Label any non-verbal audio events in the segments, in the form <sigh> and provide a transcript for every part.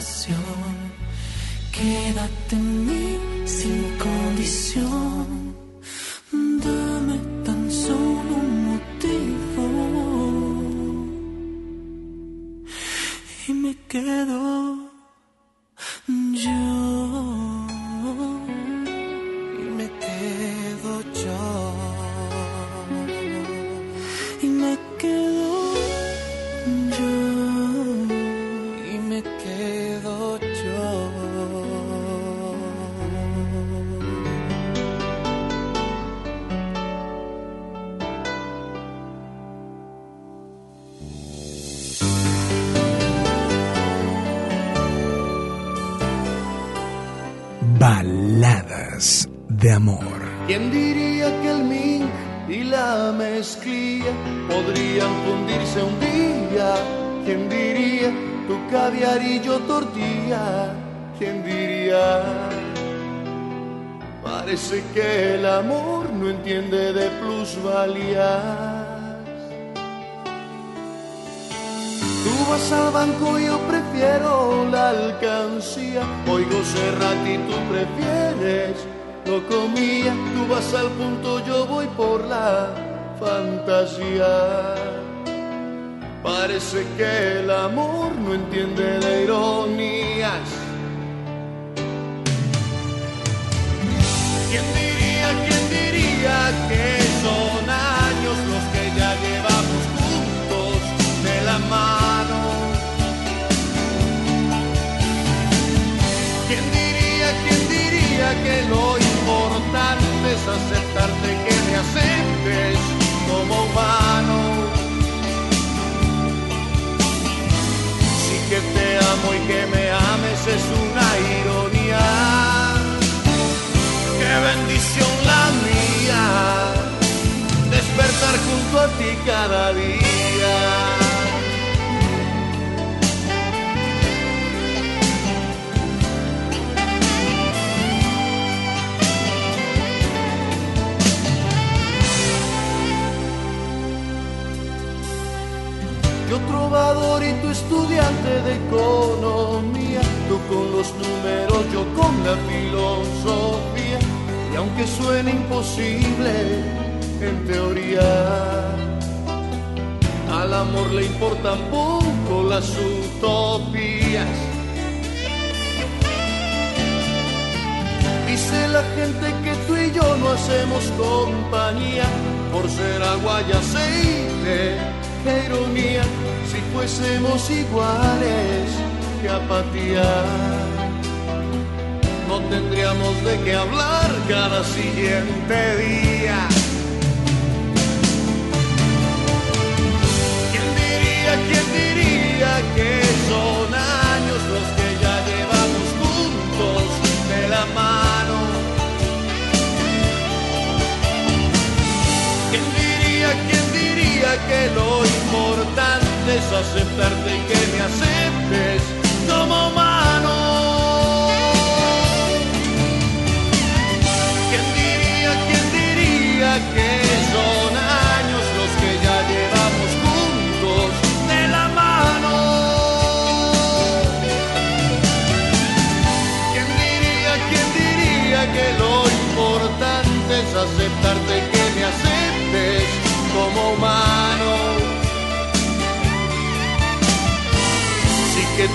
¿Quién diría tu tortilla? ¿quién diría? Parece que el amor no entiende de plusvalías. Tú vas al banco, yo prefiero la alcancía. Oigo Serrat y tú prefieres lo comía. Tú vas al punto, yo voy por la fantasía. Parece que el amor no entiende de ironías. ¿Quién diría, quién diría que son años los que ya llevamos juntos de la mano? ¿Quién diría, quién diría que lo importante es aceptarte que me aceptes como humano? Que te amo y que me ames es una ironía bendición la mía, despertar junto a ti cada día. Yo trovador y tu estudiante de economía, tú con los números, yo con la filosofía y aunque suene imposible en teoría, al amor le importan poco las utopías. Dice la gente que tú y yo no hacemos compañía por ser agua y aceite. Qué ironía si fuésemos iguales, qué apatía no tendríamos de qué hablar cada siguiente día. ¿Quién diría, quién diría que son años los que ya llevamos juntos de la mano? ¿Quién diría, quién diría que lo importante es aceptarte y que me aceptes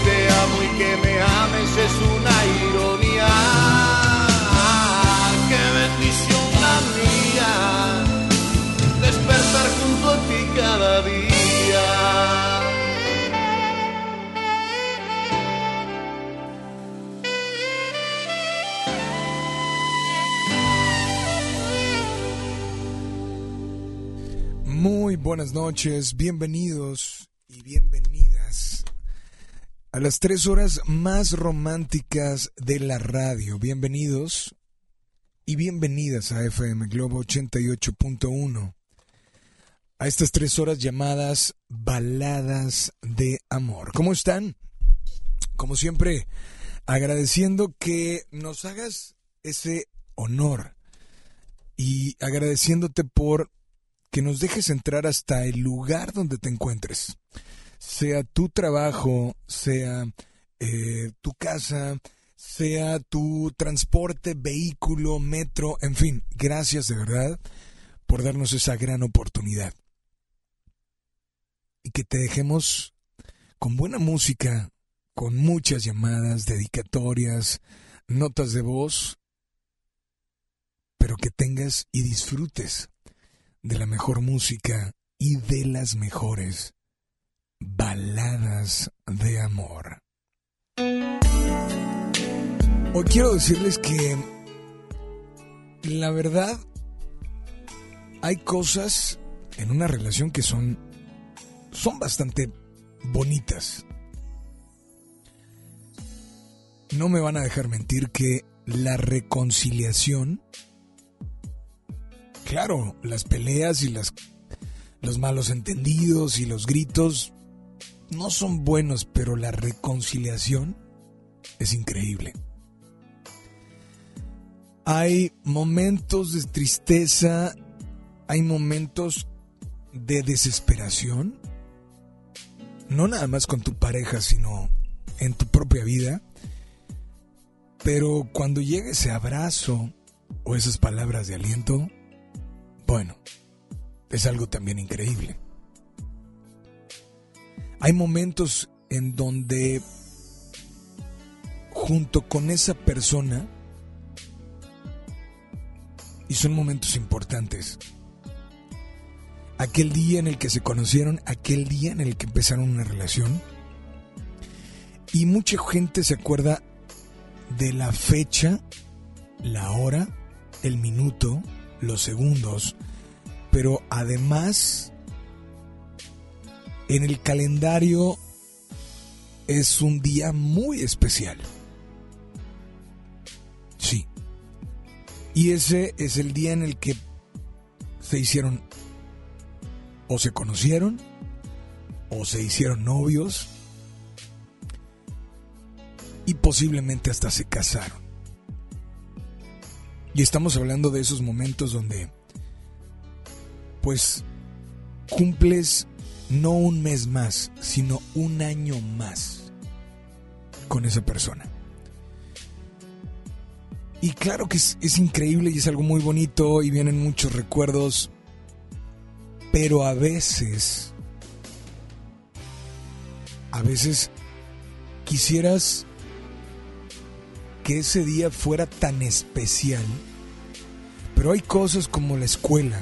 te amo y que me ames es una ironía. ¡Qué bendición la mía! despertar junto a ti cada día. Muy buenas noches, bienvenidos a las tres horas más románticas de la radio. Bienvenidos y bienvenidas a FM Globo 88.1, a estas tres horas llamadas Baladas de Amor. ¿Cómo están? Como siempre, agradeciendo que nos hagas ese honor y agradeciéndote por que nos dejes entrar hasta el lugar donde te encuentres, sea tu trabajo, sea eh, tu casa, sea tu transporte, vehículo, metro, en fin, gracias de verdad por darnos esa gran oportunidad. Y que te dejemos con buena música, con muchas llamadas, dedicatorias, notas de voz, pero que tengas y disfrutes de la mejor música y de las mejores baladas de amor. Hoy quiero decirles que la verdad hay cosas en una relación que son son bastante bonitas. No me van a dejar mentir que la reconciliación claro, las peleas y las los malos entendidos y los gritos no son buenos, pero la reconciliación es increíble. Hay momentos de tristeza, hay momentos de desesperación, no nada más con tu pareja, sino en tu propia vida. Pero cuando llega ese abrazo o esas palabras de aliento, bueno, es algo también increíble. Hay momentos en donde junto con esa persona, y son momentos importantes, aquel día en el que se conocieron, aquel día en el que empezaron una relación, y mucha gente se acuerda de la fecha, la hora, el minuto, los segundos, pero además en el calendario es un día muy especial. Sí. Y ese es el día en el que se hicieron o se conocieron o se hicieron novios y posiblemente hasta se casaron. Y estamos hablando de esos momentos donde pues cumples no un mes más, sino un año más con esa persona. Y claro que es, increíble y es algo muy bonito y vienen muchos recuerdos, pero a veces, a veces quisieras que ese día fuera tan especial, pero hay cosas como la escuela,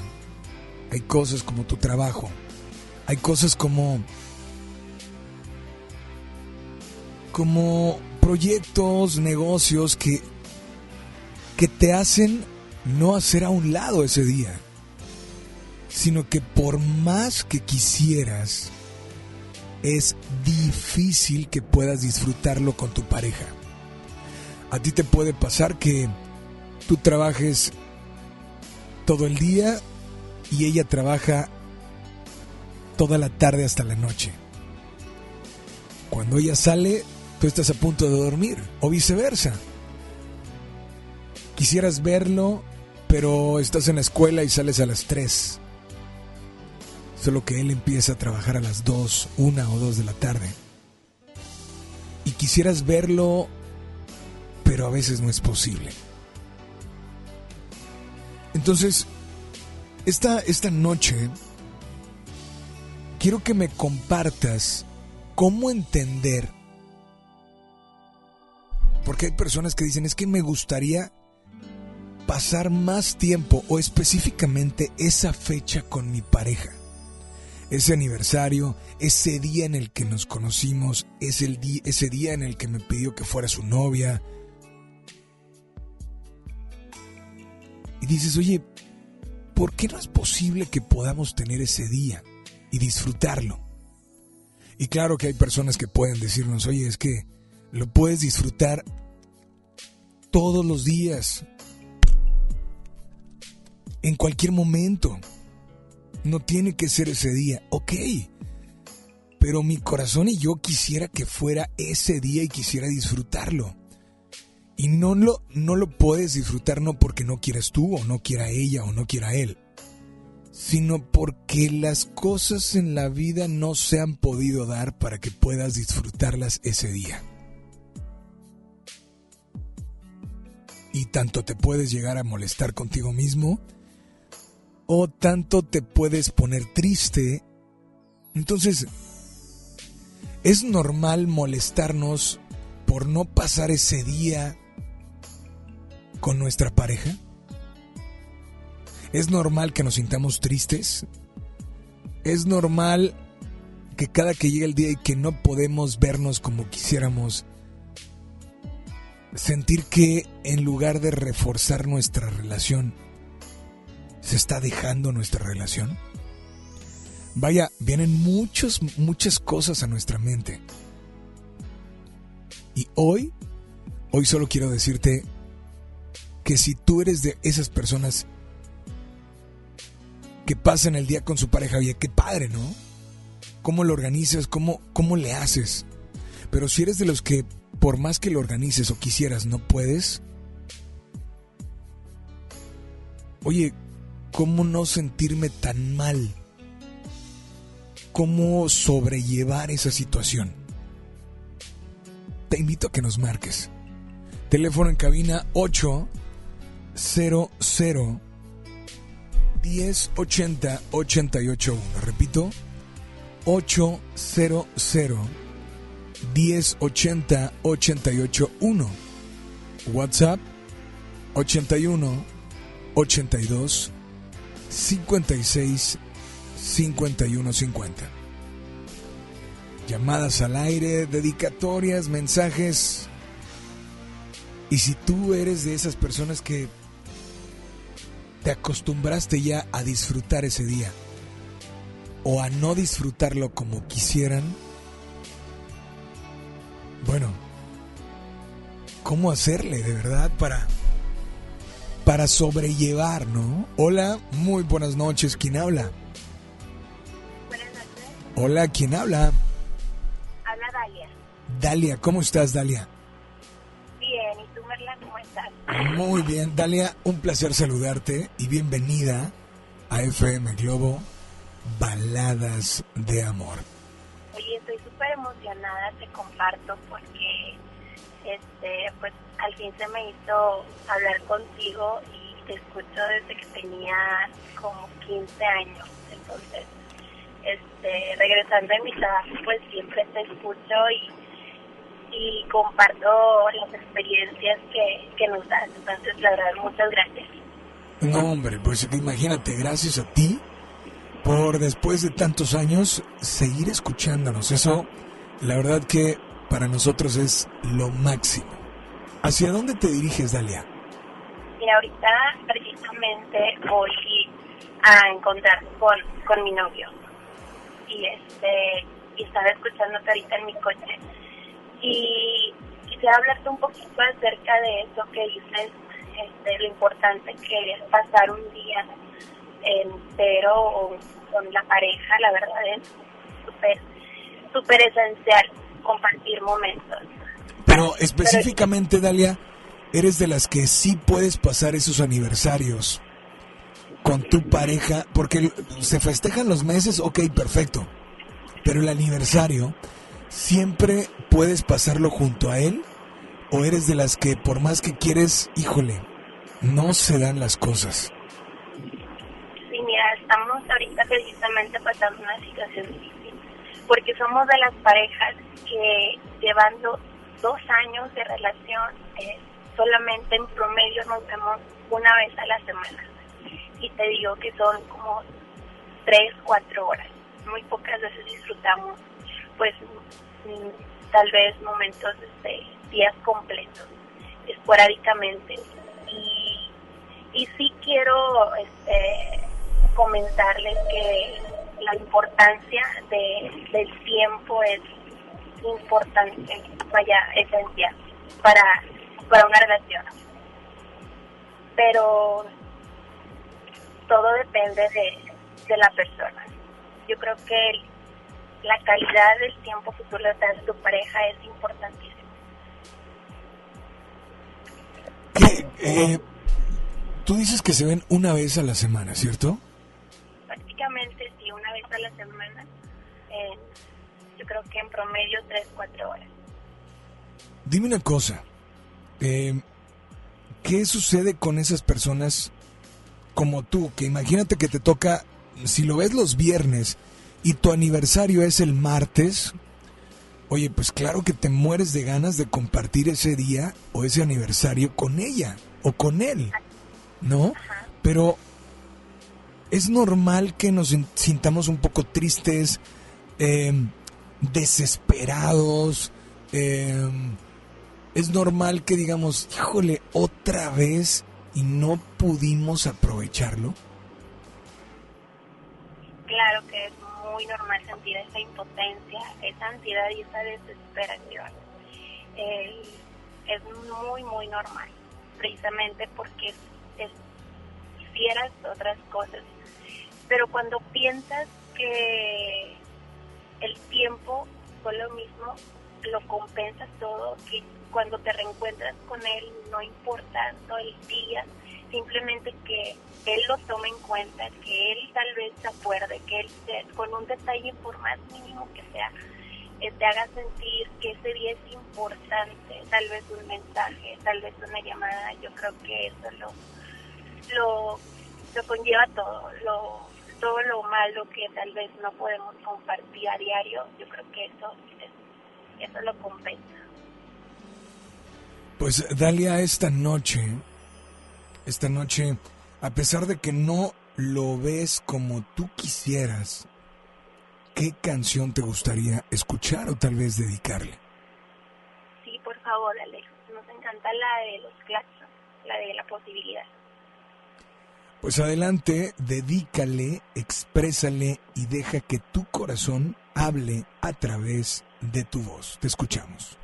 hay cosas como tu trabajo, hay cosas como como proyectos, negocios que que te hacen no hacer a un lado ese día, sino que por más que quisieras es difícil que puedas disfrutarlo con tu pareja. A ti te puede pasar que tú trabajes todo el día y ella trabaja toda la tarde hasta la noche. Cuando ella sale, tú estás a punto de dormir, o viceversa. Quisieras verlo, pero estás en la escuela y sales a las 3. Solo que él empieza a trabajar a las 2, 1 o 2 de la tarde. Y quisieras verlo, pero a veces no es posible. Entonces, esta, esta noche quiero que me compartas cómo entender, porque hay personas que dicen, es que me gustaría pasar más tiempo o específicamente esa fecha con mi pareja. Ese aniversario, ese día en el que nos conocimos, es el ese día en el que me pidió que fuera su novia. Y dices, oye, ¿por qué no es posible que podamos tener ese día y disfrutarlo? Y claro que hay personas que pueden decirnos, oye, es que lo puedes disfrutar todos los días, en cualquier momento. No tiene que ser ese día, ok. Pero mi corazón y yo quisiera que fuera ese día y quisiera disfrutarlo. Y no lo, no lo puedes disfrutar no porque no quieras tú o no quiera ella o no quiera él, sino porque las cosas en la vida no se han podido dar para que puedas disfrutarlas ese día. Y tanto te puedes llegar a molestar contigo mismo, o tanto te puedes poner triste. Entonces, es normal molestarnos por no pasar ese día con nuestra pareja? ¿Es normal que nos sintamos tristes? ¿Es normal que cada que llegue el día y que no podemos vernos como quisiéramos, sentir que en lugar de reforzar nuestra relación, se está dejando nuestra relación? Vaya, vienen muchas, muchas cosas a nuestra mente. Y hoy, hoy solo quiero decirte que si tú eres de esas personas que pasan el día con su pareja, oye, qué padre, ¿no? ¿Cómo lo organizas? ¿Cómo, cómo le haces? Pero si eres de los que por más que lo organices o quisieras, no puedes, oye, ¿cómo no sentirme tan mal? ¿Cómo sobrellevar esa situación? Te invito a que nos marques. Teléfono en cabina 800 1080 881. Repito, 800 1080 881. WhatsApp 81 82 56 51 50. Llamadas al aire, dedicatorias, mensajes. Y si tú eres de esas personas que te acostumbraste ya a disfrutar ese día o a no disfrutarlo como quisieran, bueno, ¿cómo hacerle de verdad para para sobrellevar, ¿no? Hola, muy buenas noches, ¿quién habla? Buenas noches. Hola, ¿quién habla? Habla Dalia. Dalia, ¿cómo estás, Dalia? Muy bien, Dalia, un placer saludarte y bienvenida a FM Globo Baladas de Amor. Oye, estoy súper emocionada, te comparto, porque este, pues al fin se me hizo hablar contigo y te escucho desde que tenía como 15 años. Entonces, este, regresando a mi trabajo, pues siempre te escucho y, y comparto las experiencias que, que nos das. Entonces, la verdad, muchas gracias. No, hombre, pues imagínate, gracias a ti por después de tantos años seguir escuchándonos. Eso, la verdad que para nosotros es lo máximo. ¿Hacia dónde te diriges, Dalia? Mira, ahorita precisamente voy a encontrar con, con mi novio. Y este y estaba escuchándote ahorita en mi coche. Y quisiera hablarte un poquito acerca de eso que dices, este, lo importante que es pasar un día entero con la pareja, la verdad es súper, súper esencial compartir momentos. Pero específicamente, Dalia, eres de las que sí puedes pasar esos aniversarios con tu pareja, porque se festejan los meses, ok, perfecto, pero el aniversario, ¿siempre puedes pasarlo junto a él? ¿O eres de las que por más que quieres, híjole, no se dan las cosas? Sí, mira, estamos ahorita precisamente pasando una situación difícil, porque somos de las parejas que llevando dos años de relación, eh, solamente en promedio nos vemos una vez a la semana. Y te digo que son como tres, cuatro horas. Muy pocas veces disfrutamos, pues, mm, tal vez momentos, de días completos, esporádicamente. Y, y sí quiero este, comentarles que la importancia de, del tiempo es importante, vaya, esencial para, para una relación. Pero todo depende de, de la persona. Yo creo que la calidad del tiempo que tú le das a tu pareja es importantísimo. Eh, tú dices que se ven una vez a la semana, ¿cierto? Prácticamente sí, una vez a la semana. Eh, yo creo que en promedio 3, 4 horas. Dime una cosa, eh, ¿qué sucede con esas personas como tú? Que imagínate que te toca, si lo ves los viernes y tu aniversario es el martes, oye, pues claro que te mueres de ganas de compartir ese día o ese aniversario con ella o con él, ¿no? Pero es normal que nos sintamos un poco tristes, eh, desesperados. Eh, es normal que digamos, híjole, otra vez y no pudimos aprovecharlo. Claro que es muy normal sentir esa impotencia, esa ansiedad y esa desesperación. Eh, es muy, muy normal, precisamente porque es, fieras otras cosas. Pero cuando piensas que el tiempo fue lo mismo, lo compensas todo, que cuando te reencuentras con él no importa todo el día, simplemente que él lo tome en cuenta, que él tal vez se acuerde, que él con un detalle por más mínimo que sea, eh, te haga sentir que ese día es importante, tal vez un mensaje, tal vez una llamada, yo creo que eso lo, lo, lo conlleva todo, lo, todo lo malo que tal vez no podemos compartir a diario, yo creo que eso, eso lo compensa. Pues Dalia, esta noche, esta noche, a pesar de que no lo ves como tú quisieras, ¿qué canción te gustaría escuchar o tal vez dedicarle? Sí, por favor, Alex. Nos encanta la de los claxons, la de la posibilidad. Pues adelante, dedícale, exprésale y deja que tu corazón hable a través de tu voz. Te escuchamos.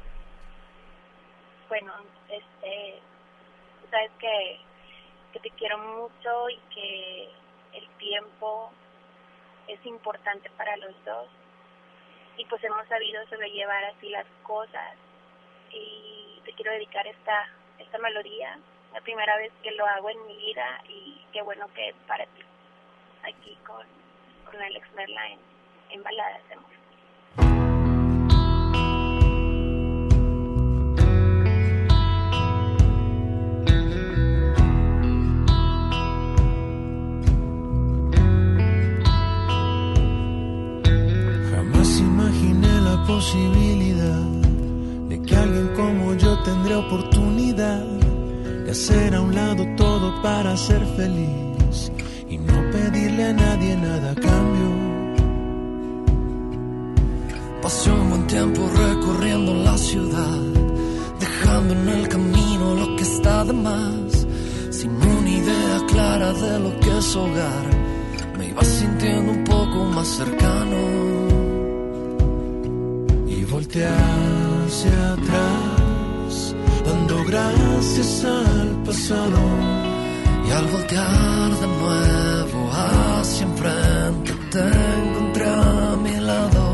Bueno, este, sabes que, que te quiero mucho y que el tiempo es importante para los dos. Y pues hemos sabido sobrellevar así las cosas. Y te quiero dedicar esta esta melodía. La primera vez que lo hago en mi vida y qué bueno que para ti, aquí con, con Alex Merla en, en Baladas de. Posibilidad de que alguien como yo tendría oportunidad hacer a un lado todo para ser feliz y no pedirle a nadie nada a cambio. Pasé un buen tiempo recorriendo la ciudad, dejando en el camino lo que está de más, sin una idea clara de lo que es hogar. Me iba sintiendo un poco más cercano volteé hacia atrás dando gracias al pasado. Y al voltear de nuevo hacia enfrente te encontré a mi lado.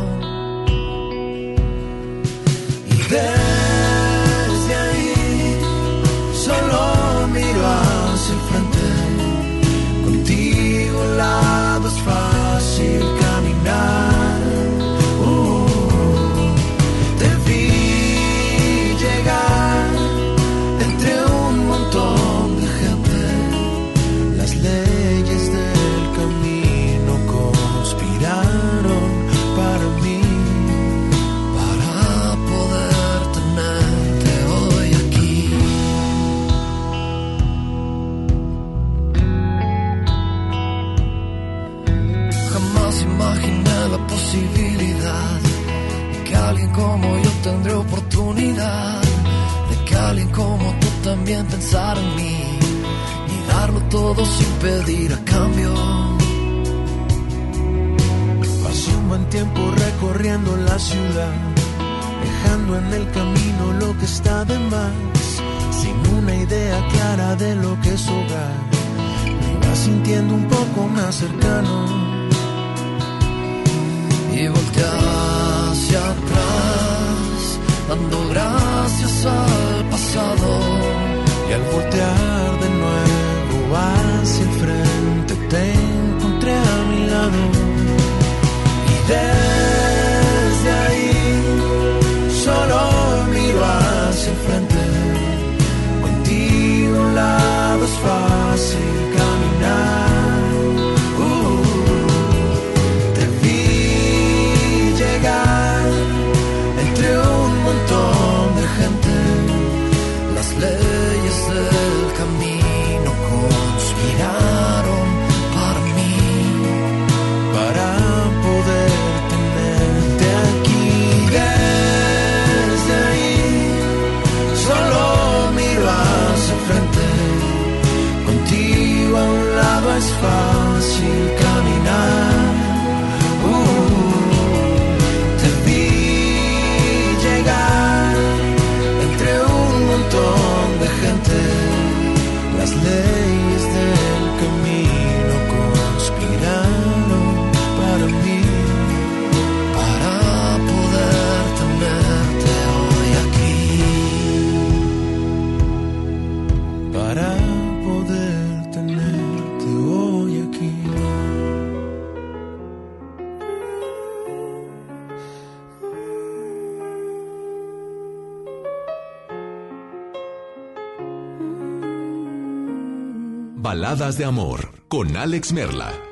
Baladas de Amor con Alex Merla.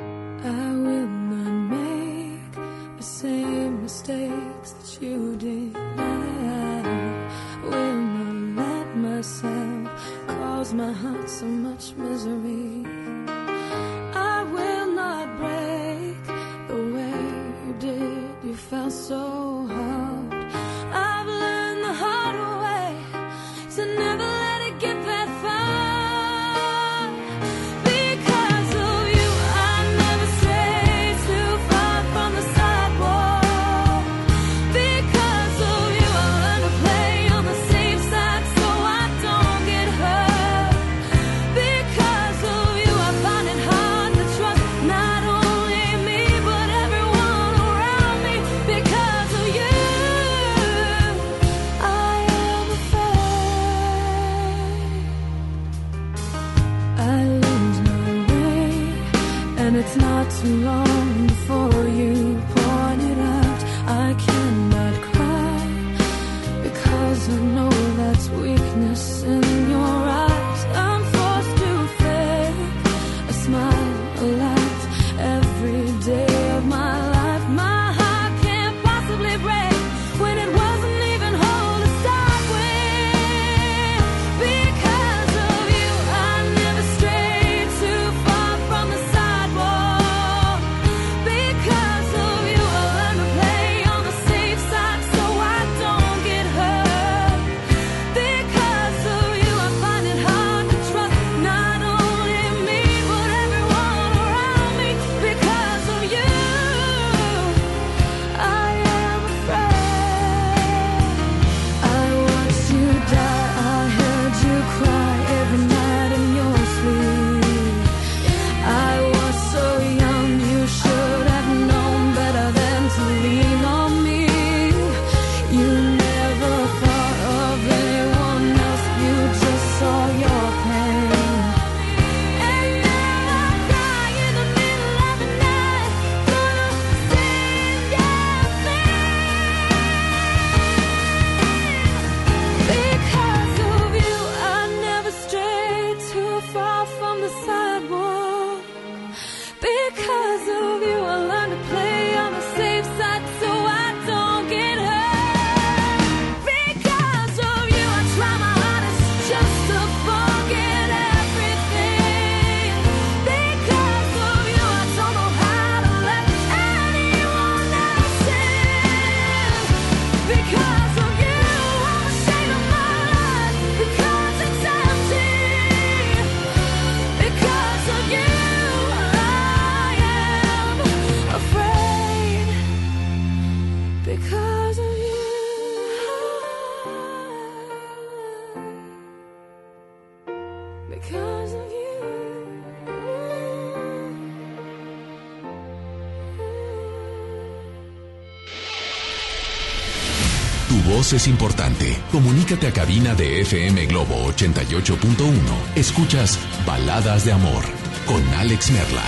Es importante. Comunícate a cabina de FM Globo 88.1. Escuchas Baladas de Amor con Alex Merla.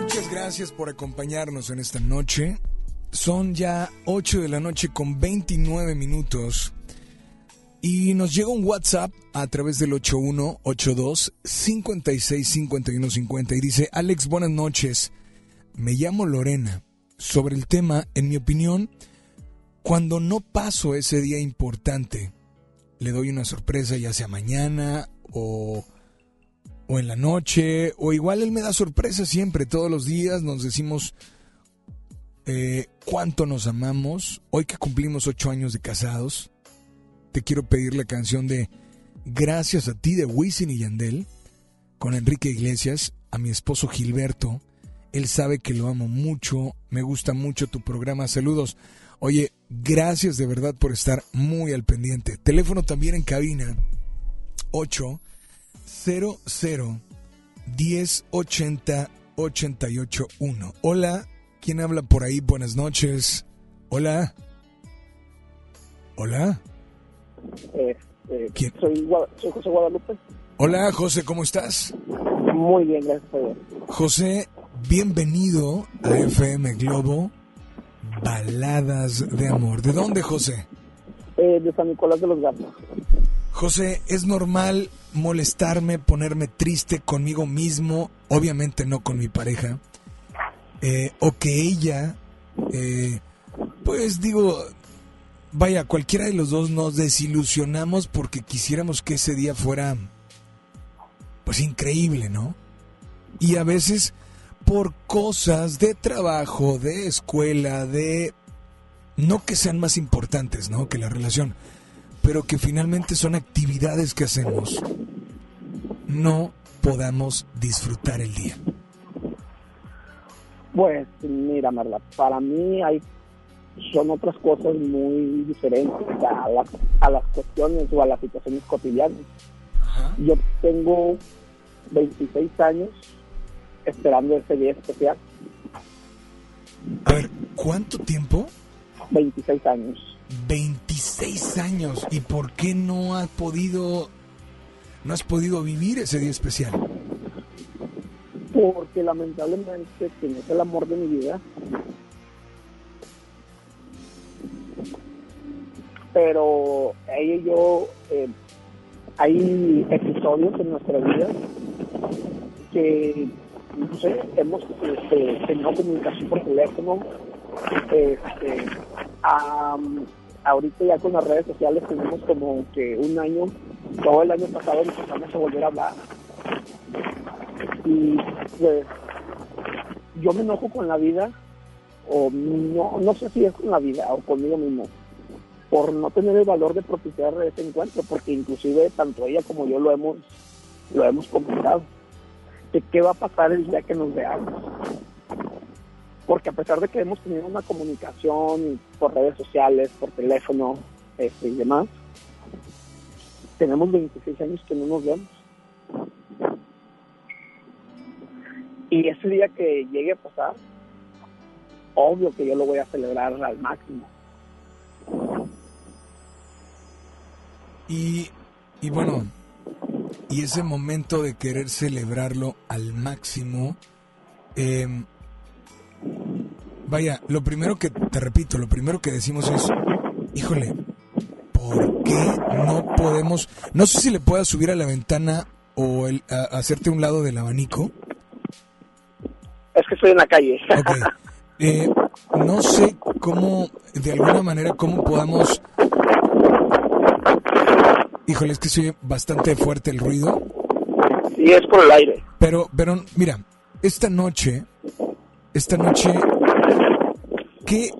Muchas gracias por acompañarnos en esta noche. Son ya 8 de la noche con 29 minutos. Y nos llega un WhatsApp a través del 8182-565150 y dice, Alex, buenas noches. Me llamo Lorena. Sobre el tema, en mi opinión, cuando no paso ese día importante, le doy una sorpresa ya sea mañana o, o en la noche, o igual él me da sorpresa siempre, todos los días nos decimos eh, cuánto nos amamos. Hoy que cumplimos ocho años de casados, te quiero pedir la canción de Gracias a ti de Wisin y Yandel con Enrique Iglesias, a mi esposo Gilberto. Él sabe que lo amo mucho, me gusta mucho tu programa. Saludos. Oye, gracias de verdad por estar muy al pendiente. Teléfono también en cabina 800 1080 881. Hola, ¿quién habla por ahí? Buenas noches. Hola. Hola. ¿Quién? soy, soy José Guadalupe. Hola, José, ¿cómo estás? Muy bien, gracias. José, bienvenido a FM Globo Baladas de Amor. ¿De dónde, José? Eh, de San Nicolás de los Gatos. José, ¿es normal molestarme, ponerme triste conmigo mismo? Obviamente no con mi pareja. Eh, o que ella, eh, pues digo, vaya, cualquiera de los dos nos desilusionamos porque quisiéramos que ese día fuera, pues increíble, ¿no? Y a veces por cosas de trabajo, de escuela, de... No que sean más importantes, ¿no? Que la relación, pero que finalmente son actividades que hacemos, no podamos disfrutar el día. Pues mira, Marla, para mí hay son otras cosas muy diferentes a las, a las cuestiones o a las situaciones cotidianas. Yo tengo 26 años esperando ese día especial. A ver, ¿cuánto tiempo? 26 años. 26 años. ¿Y por qué no has podido, no has podido vivir ese día especial? Porque lamentablemente quien es el amor de mi vida pero ella y yo eh, hay episodios en nuestra vida que no sé, hemos este, tenido comunicación por teléfono. Este, ahorita ya con las redes sociales tenemos como que un año, todo el año pasado empezamos a volver a hablar. Y pues yo me enojo con la vida, o no, no sé si es con la vida o conmigo mismo, por no tener el valor de propiciar ese encuentro, porque inclusive tanto ella como yo lo hemos, lo hemos comentado, de qué va a pasar el día que nos veamos. Porque a pesar de que hemos tenido una comunicación por redes sociales, por teléfono este, y demás, tenemos 26 años que no nos vemos. Y ese día que llegue a pasar, obvio que yo lo voy a celebrar al máximo. Y, y bueno, y ese momento de querer celebrarlo al máximo, em, vaya, lo primero que, te repito, lo primero que decimos es, híjole, ¿por qué no podemos, no sé si le puedas subir a la ventana o el, hacerte un lado del abanico? Es que estoy en la calle. <laughs> Eh, no sé cómo, de alguna manera, cómo podamos Híjole, es que soy bastante fuerte el ruido. Sí, es por el aire. Pero, pero, mira, esta noche, esta noche, ¿qué,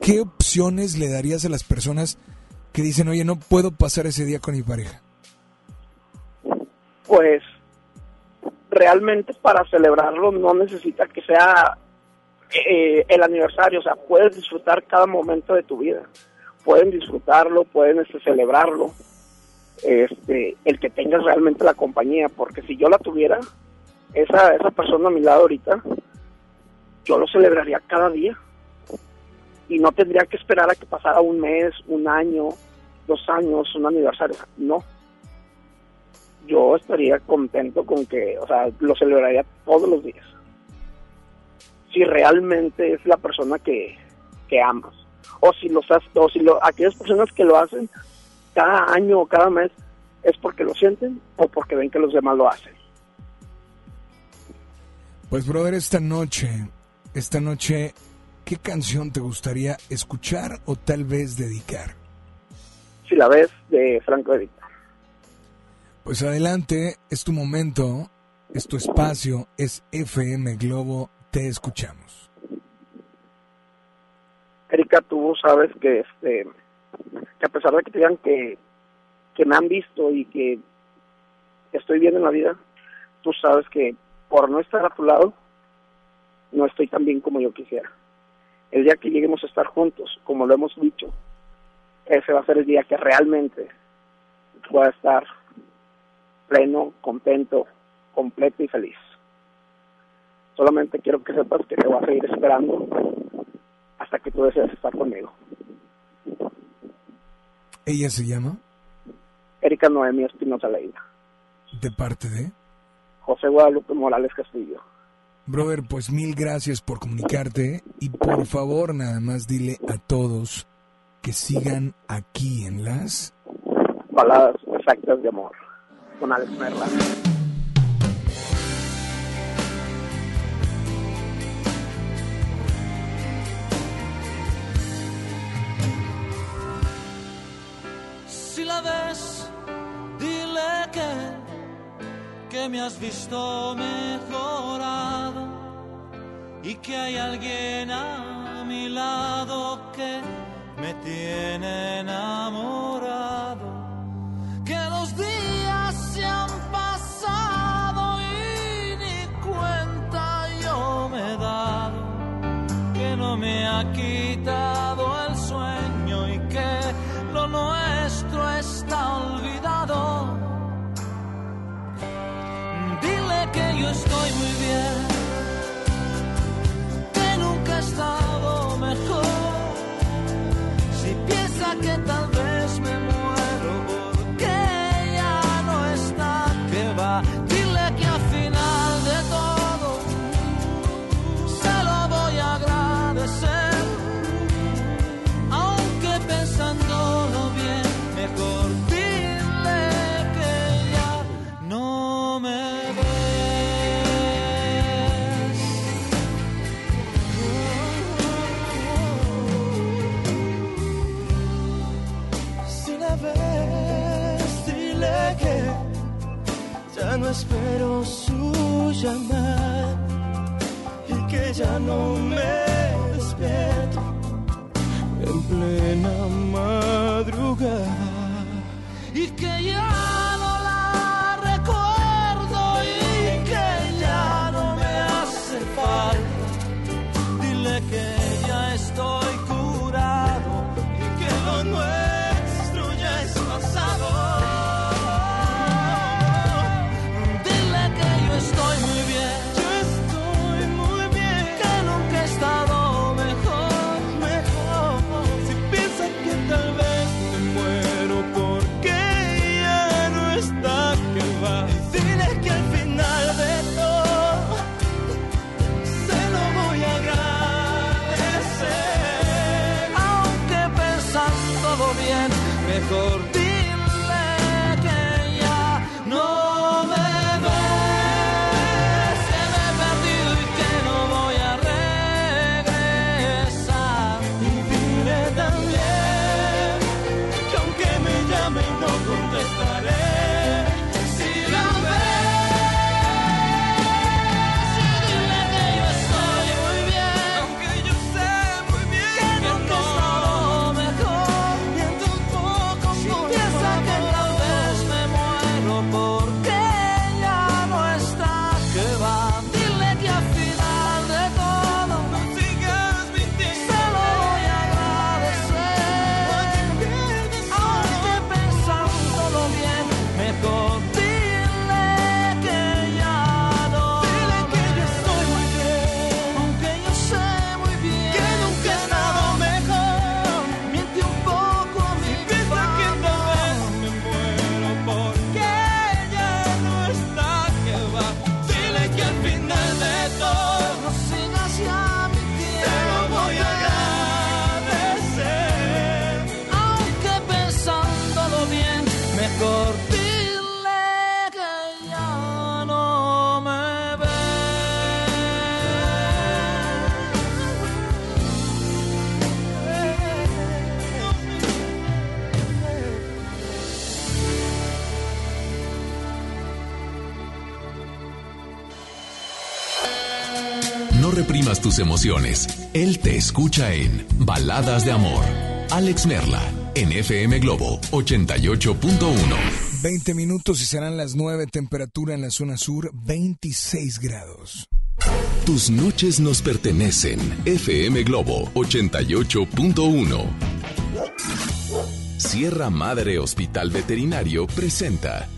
¿qué opciones le darías a las personas que dicen, oye, no puedo pasar ese día con mi pareja? Pues, realmente para celebrarlo no necesita que sea eh, el aniversario, o sea, puedes disfrutar cada momento de tu vida. Pueden disfrutarlo, pueden este, celebrarlo este, el que tengas realmente la compañía, porque si yo la tuviera, esa, esa persona a mi lado ahorita, yo lo celebraría cada día y no tendría que esperar a que pasara un mes, un año, dos años, un aniversario, no. Yo estaría contento con que, o sea, lo celebraría todos los días. Si realmente es la persona que, que amas. O si los o si lo, aquellas personas que lo hacen cada año o cada mes es porque lo sienten o porque ven que los demás lo hacen. Pues brother, esta noche, esta noche, ¿qué canción te gustaría escuchar o tal vez dedicar? Si la ves, de Franco Edita. Pues adelante, es tu momento, es tu espacio, es FM Globo, te escuchamos. Erika, tú sabes que este que a pesar de que te digan que, que me han visto y que estoy bien en la vida, tú sabes que por no estar a tu lado, no estoy tan bien como yo quisiera. El día que lleguemos a estar juntos, como lo hemos dicho, ese va a ser el día que realmente pueda estar pleno, contento, completo y feliz. Solamente quiero que sepas que te voy a seguir esperando hasta que tú desees estar conmigo. ¿Ella se llama? Erika Noemí Espinosa Leiva. ¿De parte de? José Guadalupe Morales Castillo. Brother, pues mil gracias por comunicarte y por favor nada más dile a todos que sigan aquí en las... Baladas exactas de amor con Alex Merla. me has visto mejorado y que hay alguien a mi lado que me tiene enamorado. Que los días se han pasado y ni cuenta yo me he dado que no me ha quitado que yo estoy muy bien. mejor tus emociones. Él te escucha en Baladas de Amor. Alex Merla, en FM Globo 88.1. 20 minutos y serán las 9, temperatura en la zona sur 26 grados. Tus noches nos pertenecen. FM Globo 88.1. Sierra Madre Hospital Veterinario presenta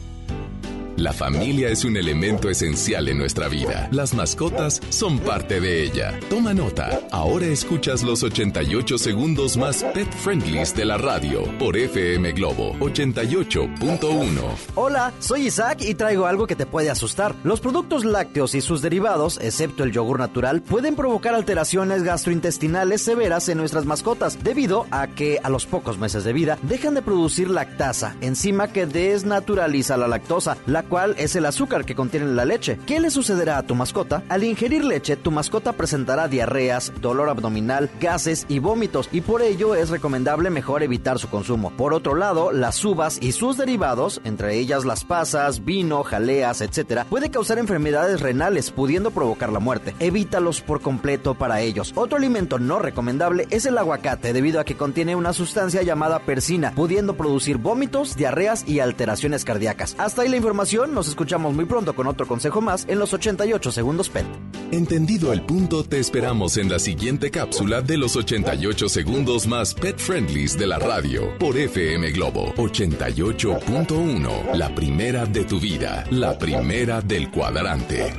la familia es un elemento esencial en nuestra vida. Las mascotas son parte de ella. Toma nota. Ahora escuchas los 88 segundos más pet friendlies de la radio por FM Globo 88.1. Hola, soy Isaac y traigo algo que te puede asustar. Los productos lácteos y sus derivados, excepto el yogur natural, pueden provocar alteraciones gastrointestinales severas en nuestras mascotas debido a que a los pocos meses de vida dejan de producir lactasa, enzima que desnaturaliza la lactosa. La cual es el azúcar que contiene la leche. ¿Qué le sucederá a tu mascota? Al ingerir leche, tu mascota presentará diarreas, dolor abdominal, gases y vómitos, y por ello es recomendable mejor evitar su consumo. Por otro lado, las uvas y sus derivados, entre ellas las pasas, vino, jaleas, etc., puede causar enfermedades renales, pudiendo provocar la muerte. Evítalos por completo para ellos. Otro alimento no recomendable es el aguacate, debido a que contiene una sustancia llamada persina, pudiendo producir vómitos, diarreas y alteraciones cardíacas. Hasta ahí la información nos escuchamos muy pronto con otro consejo más en los 88 segundos PET. Entendido el punto, te esperamos en la siguiente cápsula de los 88 segundos más pet friendlies de la radio por FM Globo 88.1. La primera de tu vida, la primera del cuadrante.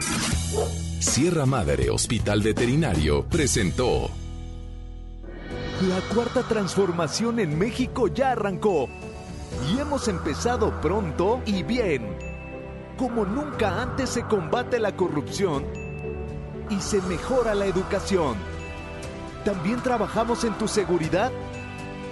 Sierra Madre Hospital Veterinario presentó. La cuarta transformación en México ya arrancó y hemos empezado pronto y bien como nunca antes se combate la corrupción y se mejora la educación. También trabajamos en tu seguridad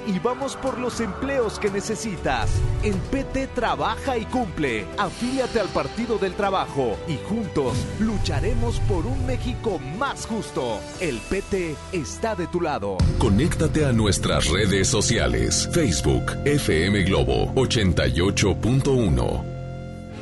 y vamos por los empleos que necesitas. En PT trabaja y cumple. Afíliate al Partido del Trabajo y juntos lucharemos por un México más justo. El PT está de tu lado. Conéctate a nuestras redes sociales. Facebook FM Globo 88.1.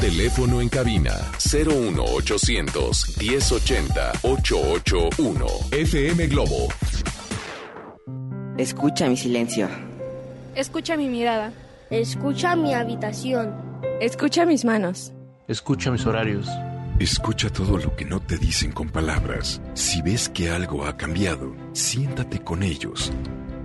Teléfono en cabina 01800 1080 881 FM Globo. Escucha mi silencio. Escucha mi mirada. Escucha mi habitación. Escucha mis manos. Escucha mis horarios. Escucha todo lo que no te dicen con palabras. Si ves que algo ha cambiado, siéntate con ellos.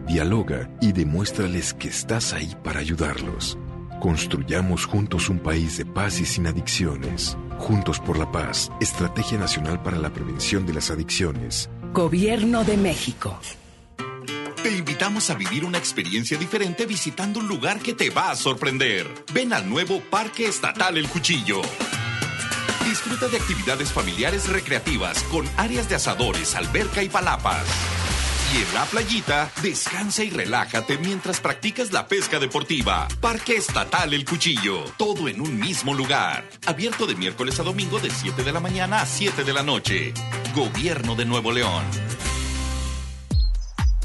Dialoga y demuéstrales que estás ahí para ayudarlos. Construyamos juntos un país de paz y sin adicciones. Juntos por la paz, Estrategia Nacional para la Prevención de las Adicciones. Gobierno de México. Te invitamos a vivir una experiencia diferente visitando un lugar que te va a sorprender. Ven al nuevo Parque Estatal El Cuchillo. Disfruta de actividades familiares recreativas con áreas de asadores, alberca y palapas. Y en la playita, descansa y relájate mientras practicas la pesca deportiva. Parque Estatal El Cuchillo. Todo en un mismo lugar. Abierto de miércoles a domingo de 7 de la mañana a 7 de la noche. Gobierno de Nuevo León.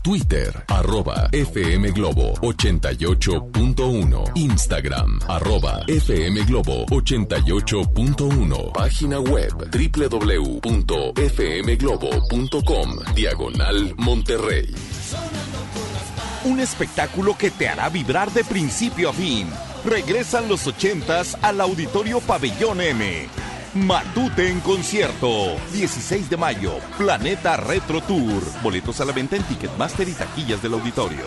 Twitter, arroba FM Globo 88.1. Instagram, arroba FM Globo 88.1. Página web www.fmglobo.com. Diagonal Monterrey. Un espectáculo que te hará vibrar de principio a fin. Regresan los ochentas al Auditorio Pabellón M. Matute en concierto. 16 de mayo, Planeta Retro Tour. Boletos a la venta en Ticketmaster y taquillas del auditorio.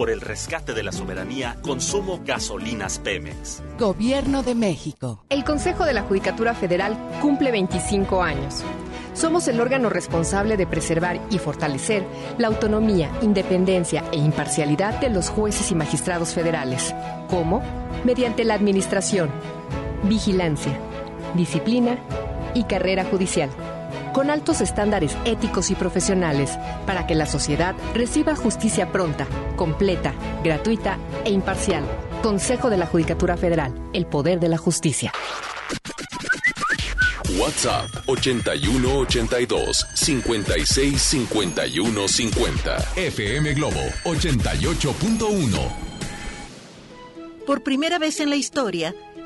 Por el rescate de la soberanía, consumo gasolinas Pemex. Gobierno de México. El Consejo de la Judicatura Federal cumple 25 años. Somos el órgano responsable de preservar y fortalecer la autonomía, independencia e imparcialidad de los jueces y magistrados federales. ¿Cómo? Mediante la administración, vigilancia, disciplina y carrera judicial, con altos estándares éticos y profesionales, para que la sociedad reciba justicia pronta, completa, gratuita e imparcial. Consejo de la Judicatura Federal, el poder de la justicia. WhatsApp 8182 56 51 50. FM Globo 88.1. Por primera vez en la historia,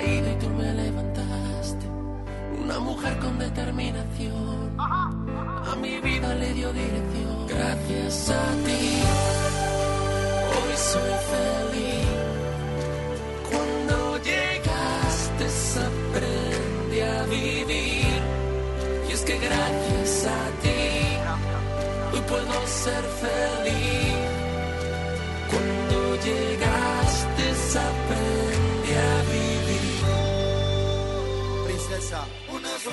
caído y tú me levantaste. Una mujer con determinación. A mi vida le dio dirección. Gracias a ti. Hoy soy feliz. Cuando llegaste aprendí a vivir. Y es que gracias a ti hoy puedo ser feliz. Cuando llegaste Por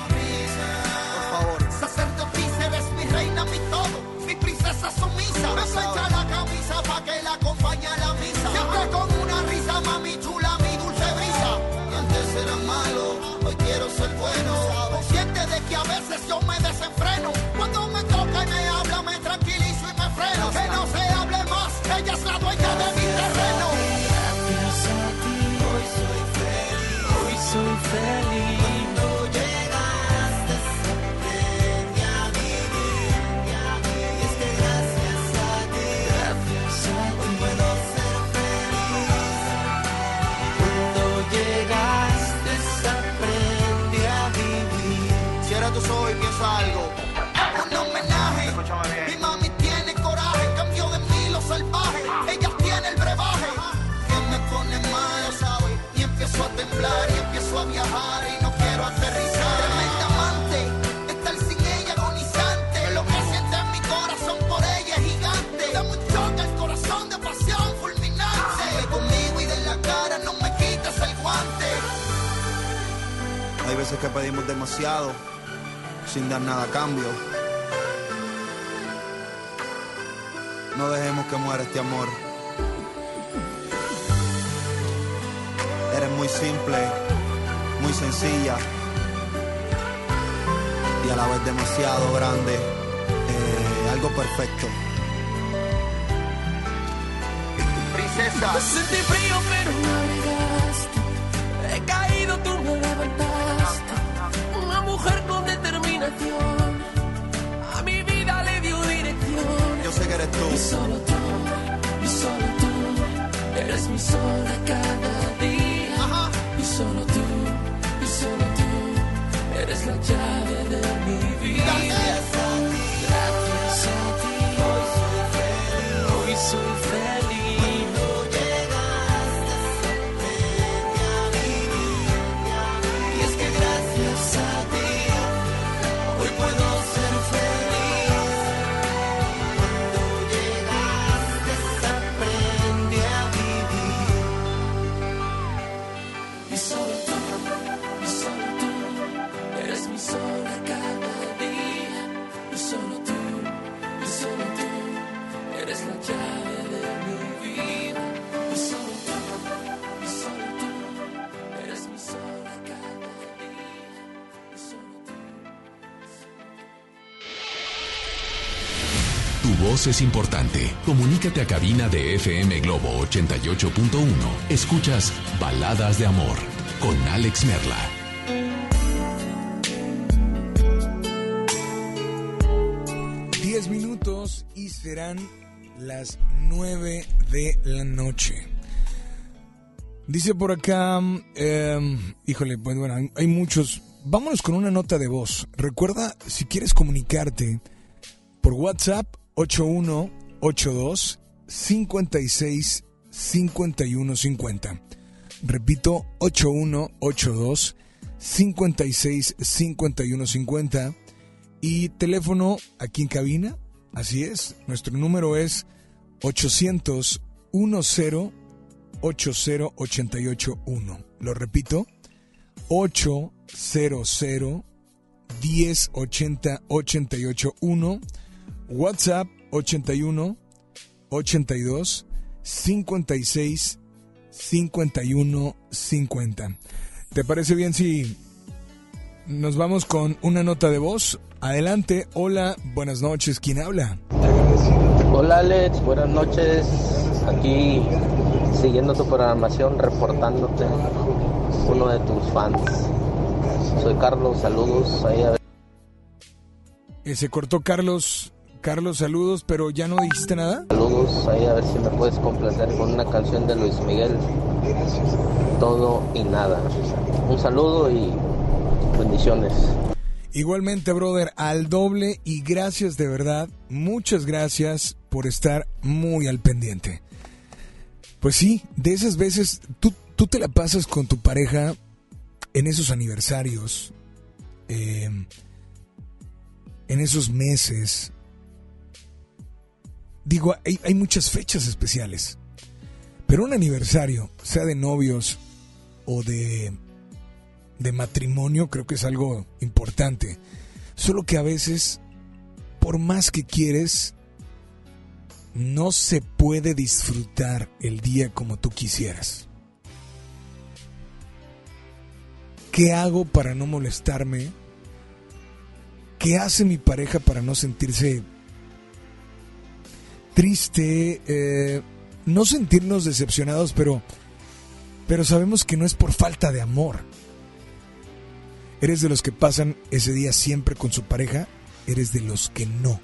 favor. Sacerdotisa, eres mi reina, mi todo, mi princesa sumisa. Me plancha la camisa pa' que la acompañe a la misa. Siempre con una risa, mami chula, mi dulce brisa. Y antes era malo, hoy quiero ser bueno. Consciente de que a veces yo me desenfreno. Cuando me toca y me habla, me tranquilizo y me freno. Que no se hable más, ella es la dueña de mi terreno. Hoy soy feliz. Hoy soy feliz. Veces que pedimos demasiado sin dar nada a cambio. No dejemos que muera este amor. Eres muy simple, muy sencilla y a la vez demasiado grande. Eh, algo perfecto. Princesa. Sentí frío pero A mi vida le dio dirección. Yo sé que eres tú. Y solo tú, y solo tú. Eres mi sol de cada día. Y solo tú, es importante. Comunícate a cabina de FM Globo 88.1. Escuchas Baladas de Amor con Alex Merla. Diez minutos y serán las nueve de la noche. Dice por acá, eh, híjole, pues bueno, hay muchos. Vámonos con una nota de voz. Recuerda, si quieres comunicarte por WhatsApp, 8182 56 51 50. Repito, 8182 56 51 50. Y teléfono aquí en cabina, así es. Nuestro número es 800 10 80881. Lo repito, 800 1080 881. WhatsApp 81 82 56 51 50. ¿Te parece bien si nos vamos con una nota de voz? Adelante, hola, buenas noches, ¿quién habla? Hola Alex, buenas noches. Aquí siguiendo tu programación, reportándote, uno de tus fans. Soy Carlos, saludos. Ahí a ver. Eh, se cortó Carlos. Carlos, saludos, pero ya no dijiste nada. Saludos, ahí a ver si me puedes complacer con una canción de Luis Miguel. Todo y nada. Un saludo y bendiciones. Igualmente, brother, al doble y gracias de verdad. Muchas gracias por estar muy al pendiente. Pues sí, de esas veces tú, tú te la pasas con tu pareja en esos aniversarios, eh, en esos meses. Digo, hay, muchas fechas especiales, pero un aniversario, sea de novios o de, de matrimonio, creo que es algo importante. Solo que a veces, por más que quieres, no se puede disfrutar el día como tú quisieras. ¿Qué hago para no molestarme? ¿Qué hace mi pareja para no sentirse triste? Eh, no sentirnos decepcionados, pero, pero sabemos que no es por falta de amor. ¿Eres de los que pasan ese día siempre con su pareja? ¿Eres de los que no?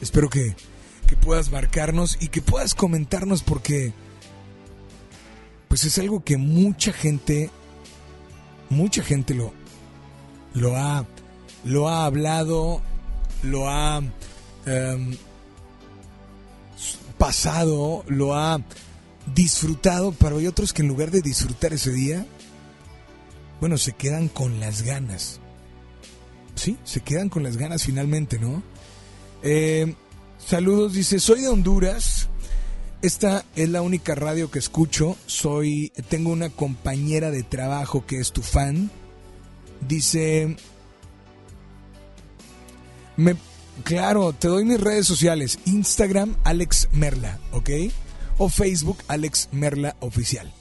Espero que, que puedas marcarnos y que puedas comentarnos porque pues es algo que mucha gente mucha gente lo lo ha lo ha hablado lo ha em, pasado lo ha disfrutado pero hay otros que en lugar de disfrutar ese día bueno se quedan con las ganas sí se quedan con las ganas finalmente no eh, saludos, dice, soy de Honduras. Esta es la única radio que escucho. Soy, tengo una compañera de trabajo que es tu fan. Dice, me, claro, te doy mis redes sociales. Instagram, Alex Merla, ¿ok? O Facebook, Alex Merla Oficial.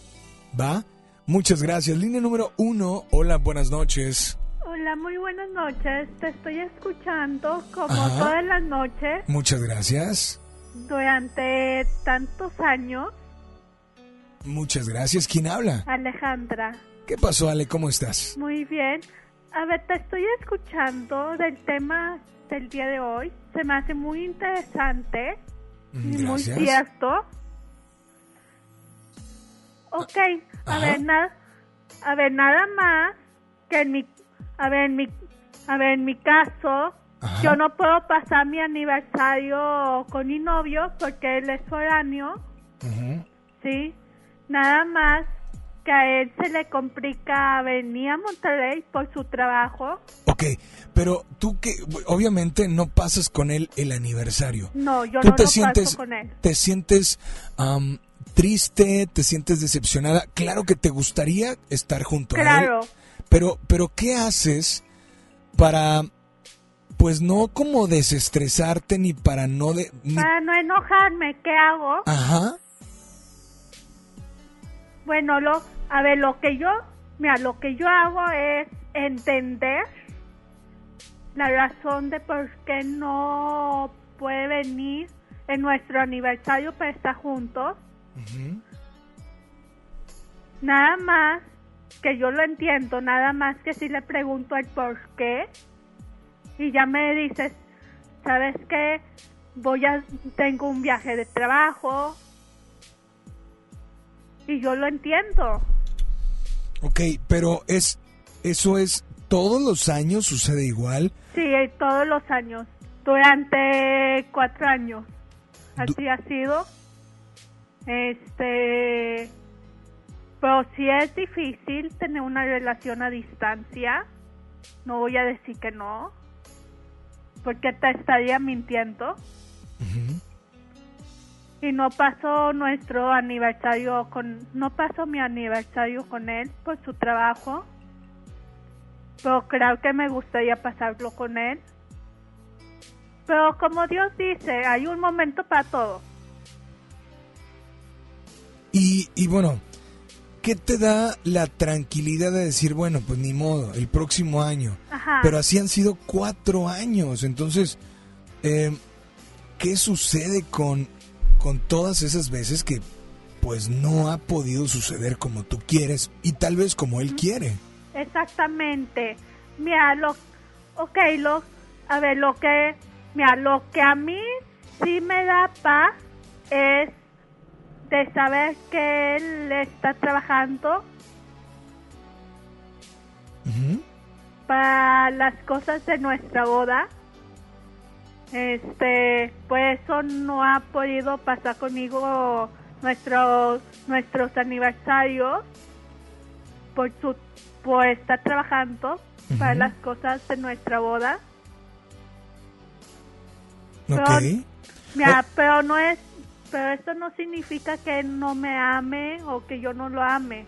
¿Va? Muchas gracias. Línea número uno. Hola, buenas noches. Hola, muy buenas noches. Te estoy escuchando como Ajá. todas las noches Muchas gracias. durante tantos años. Muchas gracias. ¿Quién habla? Alejandra, ¿Qué pasó, Ale? ¿Cómo estás? muy bien. A ver, te estoy escuchando del tema del día de hoy. Se me hace muy interesante y muy cierto. Ok, a Ajá. ver, nada, a ver, nada más que en mi, a ver, en mi, a ver, en mi caso, yo no puedo pasar mi aniversario con mi novio porque él es foráneo, ¿sí? Nada más que a él se le complica venir a Monterrey por su trabajo. Ok, pero tú que obviamente no pasas con él el aniversario. No, yo ¿Tú no te lo sientes, paso con él. ¿Te sientes triste? ¿Te sientes decepcionada? Claro que te gustaría estar junto a Claro. él. Pero, pero ¿qué haces para, pues no como desestresarte ni para no de... ni- Para no enojarme, ¿qué hago? Ajá. Bueno, lo, a ver, lo que yo, mira, lo que yo hago es entender, la razón de por qué no puede venir en nuestro aniversario para estar juntos. Nada más que yo lo entiendo, nada más que si le pregunto el por qué y ya me dices, ¿sabes qué? Voy a tengo un viaje de trabajo y yo lo entiendo. Ok, pero es eso es todos los años sucede igual. Sí, todos los años, durante cuatro años, así ha sido. Este, pero si es difícil tener una relación a distancia, no voy a decir que no, porque te estaría mintiendo. Y no pasó nuestro aniversario con, no pasó mi aniversario con él por su trabajo, pero creo que me gustaría pasarlo con él. Pero como Dios dice, hay un momento para todo. Y, y bueno, ¿qué te da la tranquilidad de decir, bueno, pues ni modo, el próximo año? Ajá. Pero así han sido cuatro años, entonces, eh, ¿qué sucede con, con todas esas veces que pues no ha podido suceder como tú quieres y tal vez como él quiere? Exactamente. Mira, lo, ok, lo, a ver, lo que, mira, lo que a mí sí me da paz es de saber que él está trabajando para las cosas de nuestra boda. Este, pues eso no ha podido pasar conmigo nuestros nuestros aniversarios por su por estar trabajando para las cosas de nuestra boda. Ok. Mira, pero no es, pero esto no significa que no me ame o que yo no lo ame.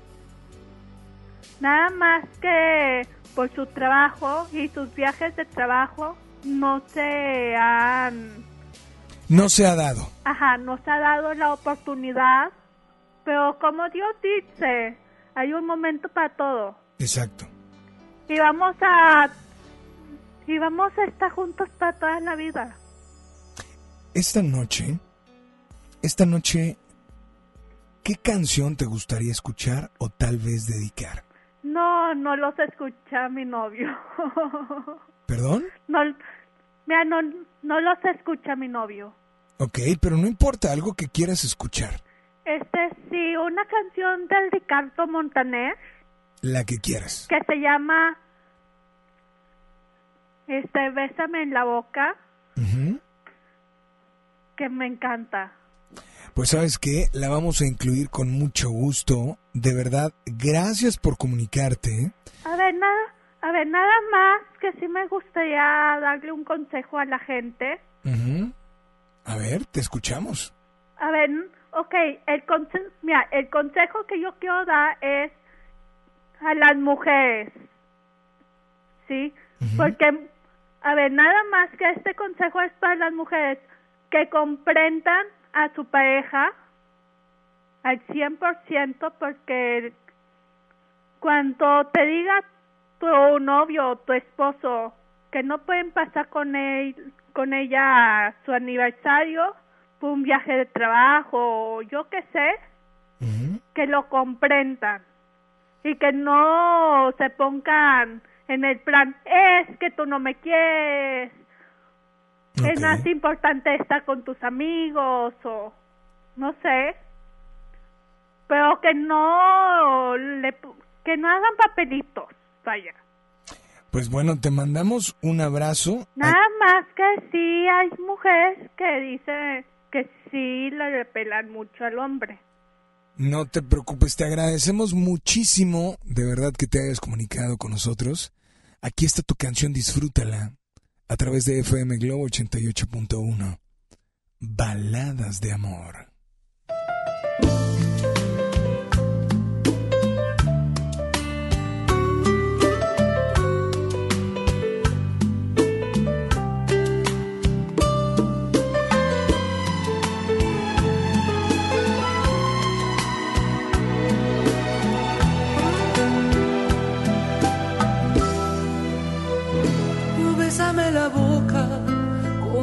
Nada más que por su trabajo y sus viajes de trabajo no se han, No se ha dado. ajá, no se ha dado la oportunidad. Pero como Dios dice, hay un momento para todo. Exacto. Y vamos a, y vamos a estar juntos para toda la vida. Esta noche, esta noche, ¿qué canción te gustaría escuchar o tal vez dedicar? No, no los escucha mi novio. <laughs> ¿Perdón? No, mira, no, no los escucha mi novio. Ok, pero no importa, algo que quieras escuchar, Este, sí, una canción del Ricardo Montaner la que quieras. que se llama, este, Bésame en la boca, Ujú. que me encanta. Pues sabes qué, la vamos a incluir con mucho gusto. De verdad, gracias por comunicarte. A ver, nada, a ver, nada más que sí me gustaría darle un consejo a la gente. A ver, te escuchamos. A ver, ok, el, conse- mira, el consejo que yo quiero dar es a las mujeres, ¿sí? Porque, a ver, nada más que este consejo es para las mujeres que comprendan a su pareja al 100% porque cuando te diga tu novio o tu esposo que no pueden pasar con él con ella su aniversario por un viaje de trabajo o yo qué sé que lo comprendan y que no se pongan en el plan es que tú no me quieres es más importante estar con tus amigos o no sé pero que no le que no hagan papelitos Pues bueno, te mandamos un abrazo. Nada más que sí hay mujeres que dicen que sí le repelan mucho al hombre. No te preocupes, te agradecemos muchísimo, de verdad que te hayas comunicado con nosotros. Aquí está tu canción, disfrútala a través de FM Globo 88.1. Baladas de amor.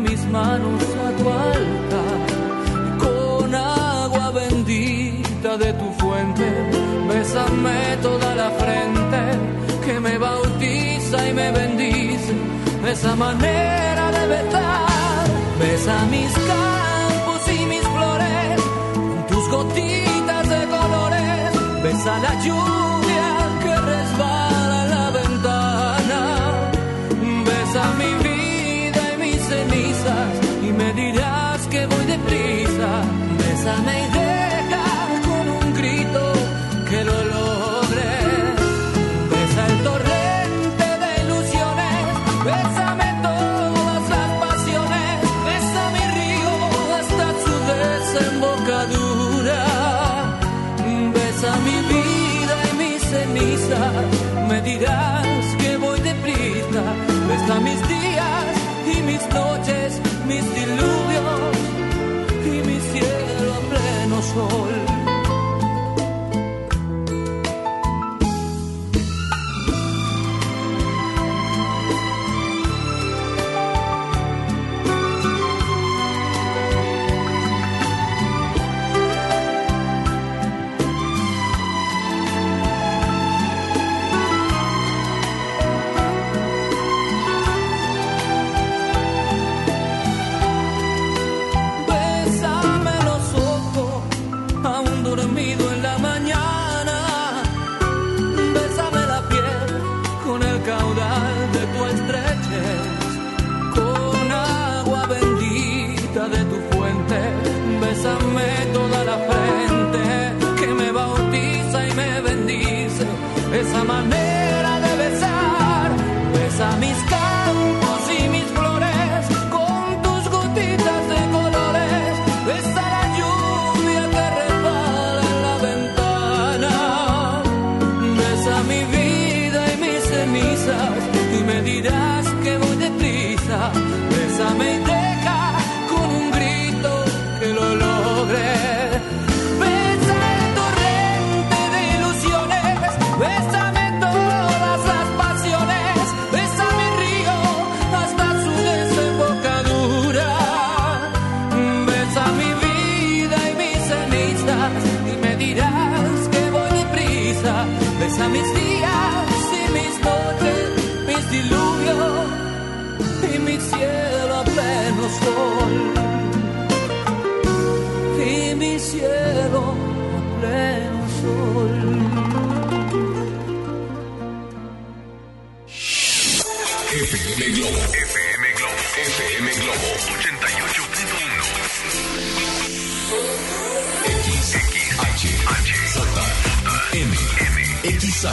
Mis manos a tu altar. Con agua bendita de tu fuente, bésame toda la frente que me bautiza y me bendice. Esa manera de besar, besa mis campos y mis flores, tus gotitas de colores, besa la lluvia bésame y deja con un grito que lo logre. Besa el torrente de ilusiones, bésame todas las pasiones, besa mi río hasta su desembocadura. Besa mi vida y mis cenizas, me dirás que voy deprisa. Besa mis días y mis noches, mis diluvios sol. Mis días y mis noches, mis diluvios y mi cielo a pleno sol. Y mi cielo a pleno sol.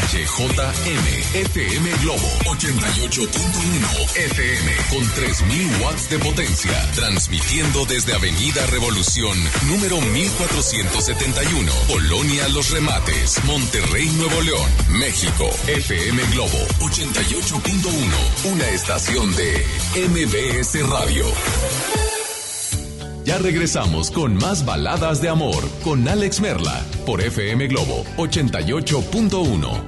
XHJM. FM Globo. 88.1. FM. Con 3.000 watts de potencia. Transmitiendo desde Avenida Revolución, número 1471. Colonia Los Remates. Monterrey, Nuevo León. México. FM Globo. 88.1. Una estación de MBS Radio. Ya regresamos con más baladas de amor con Alex Merla por FM Globo 88.1.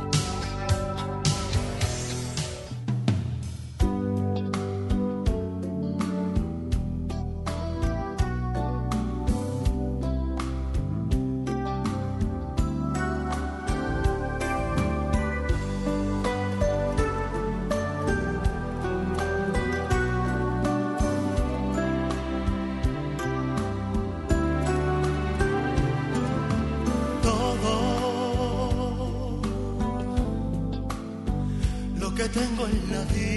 tengo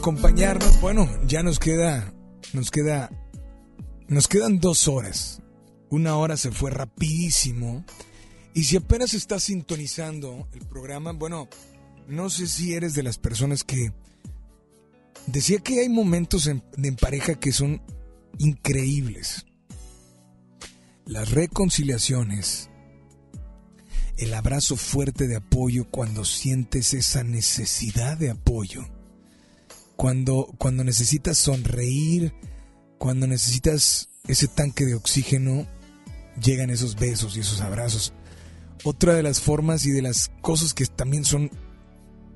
Acompañarnos. Bueno, ya nos queda, nos queda, nos quedan dos horas. Una hora se fue rapidísimo. Y si apenas estás sintonizando el programa, bueno, no sé si eres de las personas que decía que hay momentos en, en pareja que son increíbles. Las reconciliaciones, el abrazo fuerte de apoyo cuando sientes esa necesidad de apoyo cuando, cuando necesitas sonreír, cuando necesitas ese tanque de oxígeno, llegan esos besos y esos abrazos. Otra de las formas y de las cosas que también son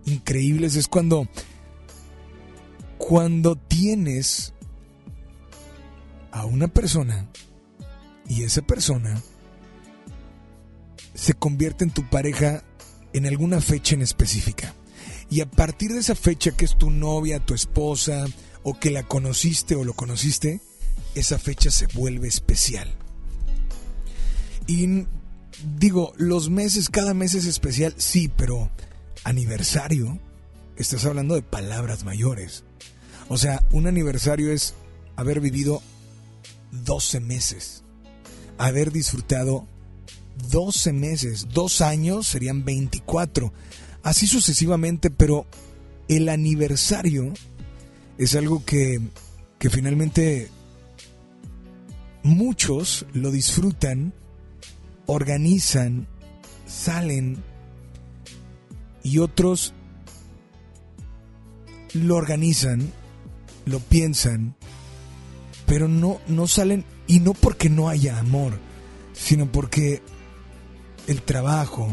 increíbles es cuando cuando tienes a una persona y esa persona se convierte en tu pareja en alguna fecha en específica. Y a partir de esa fecha que es tu novia, tu esposa, o que la conociste o lo conociste, esa fecha se vuelve especial. Y digo, los meses, cada mes es especial, sí, pero aniversario, estás hablando de palabras mayores. O sea, un aniversario es haber vivido 12 meses, haber disfrutado 12 meses, dos años serían 24, así sucesivamente, pero el aniversario es algo que, que finalmente muchos lo disfrutan, organizan, salen y otros lo organizan, lo piensan, pero no, no salen y no porque no haya amor, sino porque el trabajo,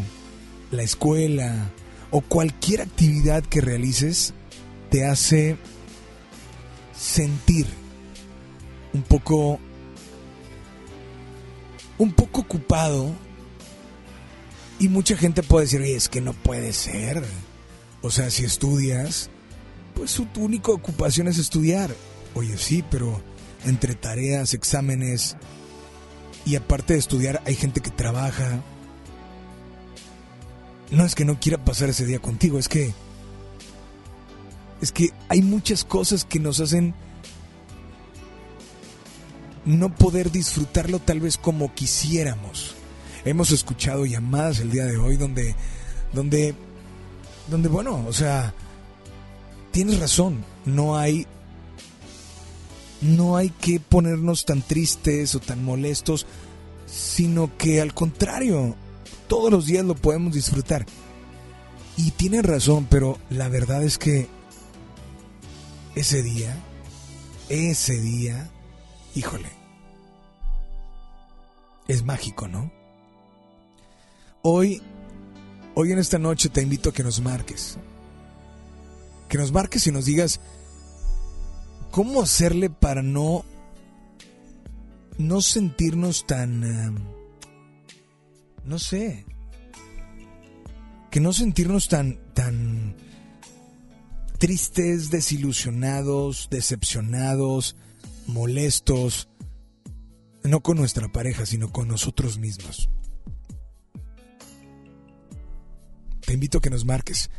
la escuela o cualquier actividad que realices te hace sentir un poco un poco ocupado y mucha gente puede decir, Oye, es que no puede ser. O sea, si estudias, pues tu única ocupación es estudiar. Oye, sí, pero entre tareas, exámenes y aparte de estudiar hay gente que trabaja. No es que no quiera pasar ese día contigo, es que es que hay muchas cosas que nos hacen no poder disfrutarlo tal vez como quisiéramos. Hemos escuchado llamadas el día de hoy donde donde donde bueno, o sea, tienes razón, no hay no hay que ponernos tan tristes o tan molestos, sino que al contrario, todos los días lo podemos disfrutar. Y tiene razón, pero la verdad es que ese día, ese día, híjole, es mágico, ¿no? Hoy, hoy en esta noche te invito a que nos marques. Que nos marques y nos digas cómo hacerle para no no sentirnos tan eh, no sé que no sentirnos tan tan tristes, desilusionados, decepcionados, molestos, no con nuestra pareja, sino con nosotros mismos. Te invito a que nos marques.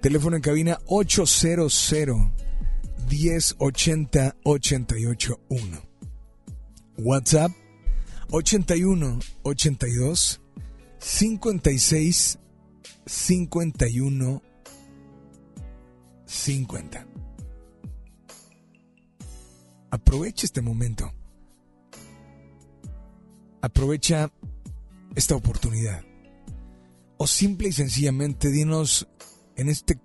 Teléfono en cabina 800 1080 881. WhatsApp 81 82 56 51 50. Aprovecha este momento. Aprovecha esta oportunidad. O simple y sencillamente dinos en este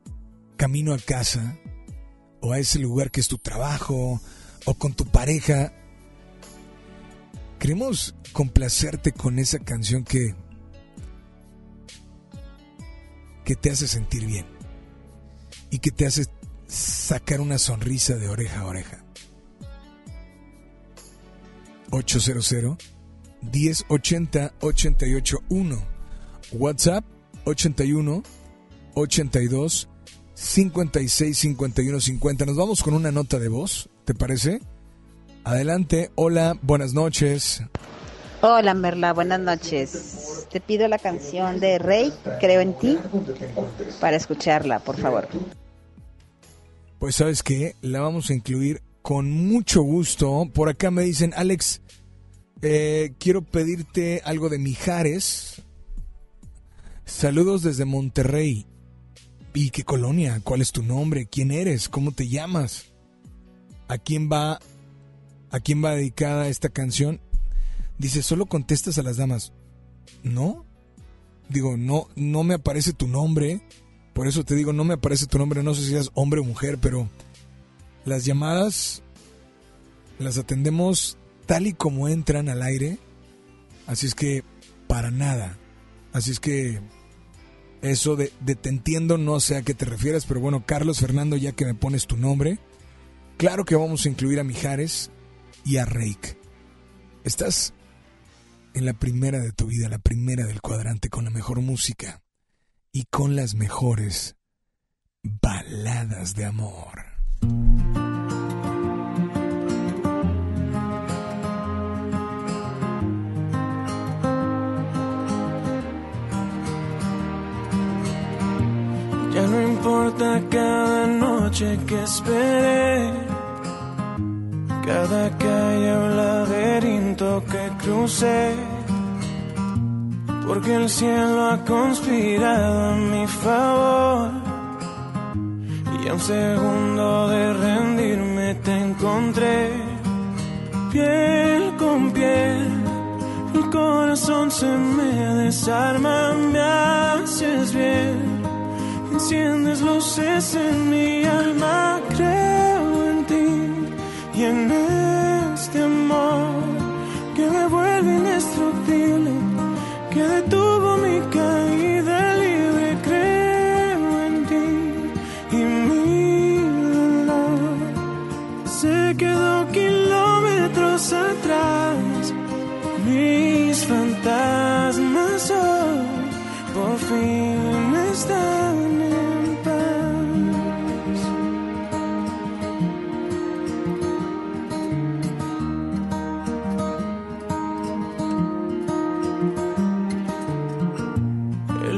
camino a casa o a ese lugar que es tu trabajo o con tu pareja. Queremos complacerte con esa canción que que te hace sentir bien y que te hace sacar una sonrisa de oreja a oreja. 800 1080 881 WhatsApp 81 82 56 51 50. Nos vamos con una nota de voz, ¿te parece? Adelante, hola, buenas noches. Hola Merla, buenas noches. Te pido la canción de Rey, Creo en ti, para escucharla, por favor. Pues sabes que la vamos a incluir con mucho gusto. Por acá me dicen, Alex, eh, quiero pedirte algo de Mijares. Saludos desde Monterrey. ¿Y qué colonia? ¿Cuál es tu nombre? ¿Quién eres? ¿Cómo te llamas? ¿A quién va a quién va dedicada esta canción? Dice, "Solo contestas a las damas." ¿No? Digo, no no me aparece tu nombre. Por eso te digo, no me aparece tu nombre, no sé si eres hombre o mujer, pero las llamadas las atendemos tal y como entran al aire. Así es que para nada. Así es que eso de, te entiendo, no sé a qué te refieres, pero bueno, Carlos Fernando, ya que me pones tu nombre, claro que vamos a incluir a Mijares y a Reik. Estás en la primera de tu vida, la primera del cuadrante, con la mejor música y con las mejores baladas de amor. Ya no importa cada noche que esperé, cada calle o laberinto que crucé, porque el cielo ha conspirado a mi favor. Y a un segundo de rendirme te encontré, piel con piel. El corazón se me desarma, me haces bien Enciendes luces en mi alma, ti y en este amor que me vuelve indestructible, que detuvo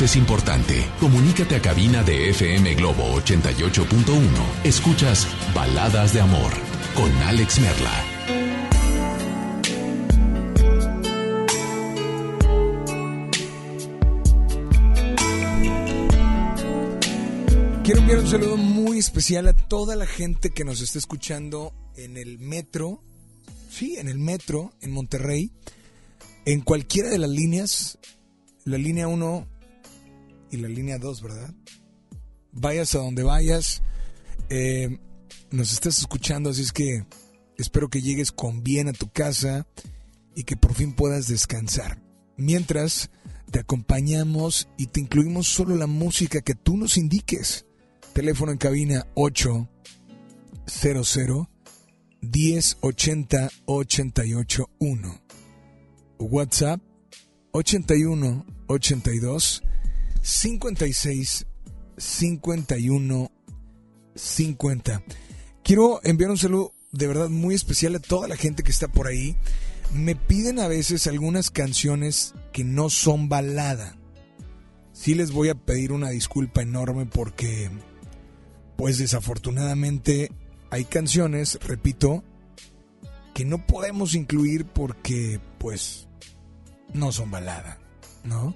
es importante. Comunícate a cabina de FM Globo 88.1. Escuchas Baladas de Amor con Alex Merla. Quiero enviar un saludo muy especial a toda la gente que nos está escuchando en el metro, sí, en el metro, en Monterrey, en cualquiera de las líneas, la línea 1 y la línea 2, ¿verdad? Vayas a donde vayas, eh, nos estás escuchando, así es que espero que llegues con bien a tu casa y que por fin puedas descansar. Mientras te acompañamos y te incluimos solo la música que tú nos indiques. Teléfono en cabina 800 1080 881. WhatsApp 81 82 56 51 50. Quiero enviar un saludo de verdad muy especial a toda la gente que está por ahí. Me piden a veces algunas canciones que no son balada. Sí les voy a pedir una disculpa enorme porque, pues desafortunadamente, hay canciones, repito, que no podemos incluir porque, pues, no son balada, ¿no?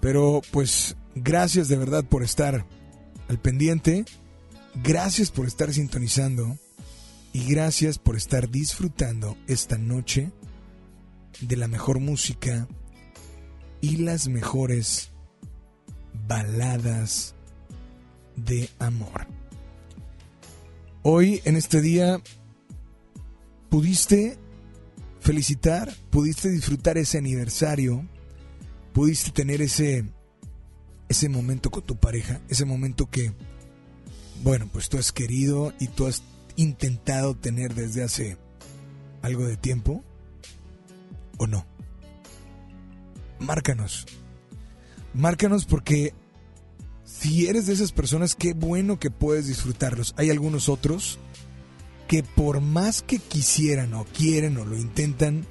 Pero, pues, gracias de verdad por estar al pendiente, gracias por estar sintonizando y gracias por estar disfrutando esta noche de la mejor música y las mejores baladas de amor. Hoy, en este día, pudiste felicitar, pudiste disfrutar ese aniversario, pudiste tener ese, ese momento con tu pareja, ese momento que, bueno, pues tú has querido y tú has intentado tener desde hace algo de tiempo, o no. Márcanos. Márcanos porque si eres de esas personas, qué bueno que puedes disfrutarlos. Hay algunos otros que por más que quisieran o quieren o lo intentan,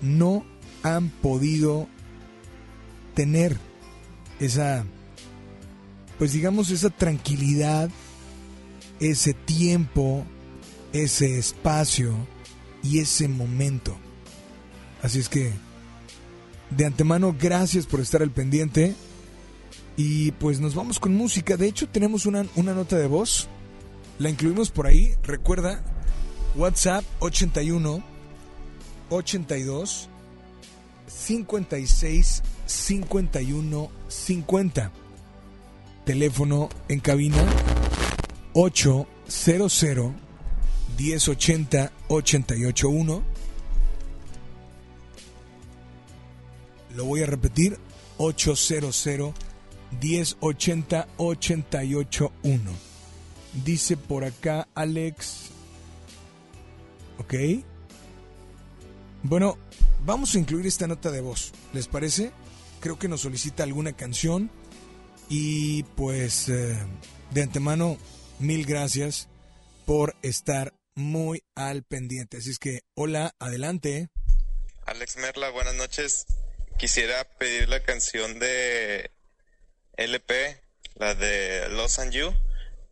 no han podido tener esa, pues digamos, esa tranquilidad, ese tiempo, ese espacio y ese momento. Así es que, de antemano, gracias por estar al pendiente. Y pues nos vamos con música. De hecho, tenemos una, una nota de voz. La incluimos por ahí. Recuerda, WhatsApp 81 82 56 51 50. Teléfono en cabina 800 1080 881. Lo voy a repetir 800 1080 881. Dice por acá Alex. Ok. Bueno, Vamos a incluir esta nota de voz, ¿les parece? Creo que nos solicita alguna canción y pues eh, de antemano mil gracias por estar muy al pendiente. Así es que hola, adelante. Alex Merla, buenas noches. Quisiera pedir la canción de LP, la de Los and You,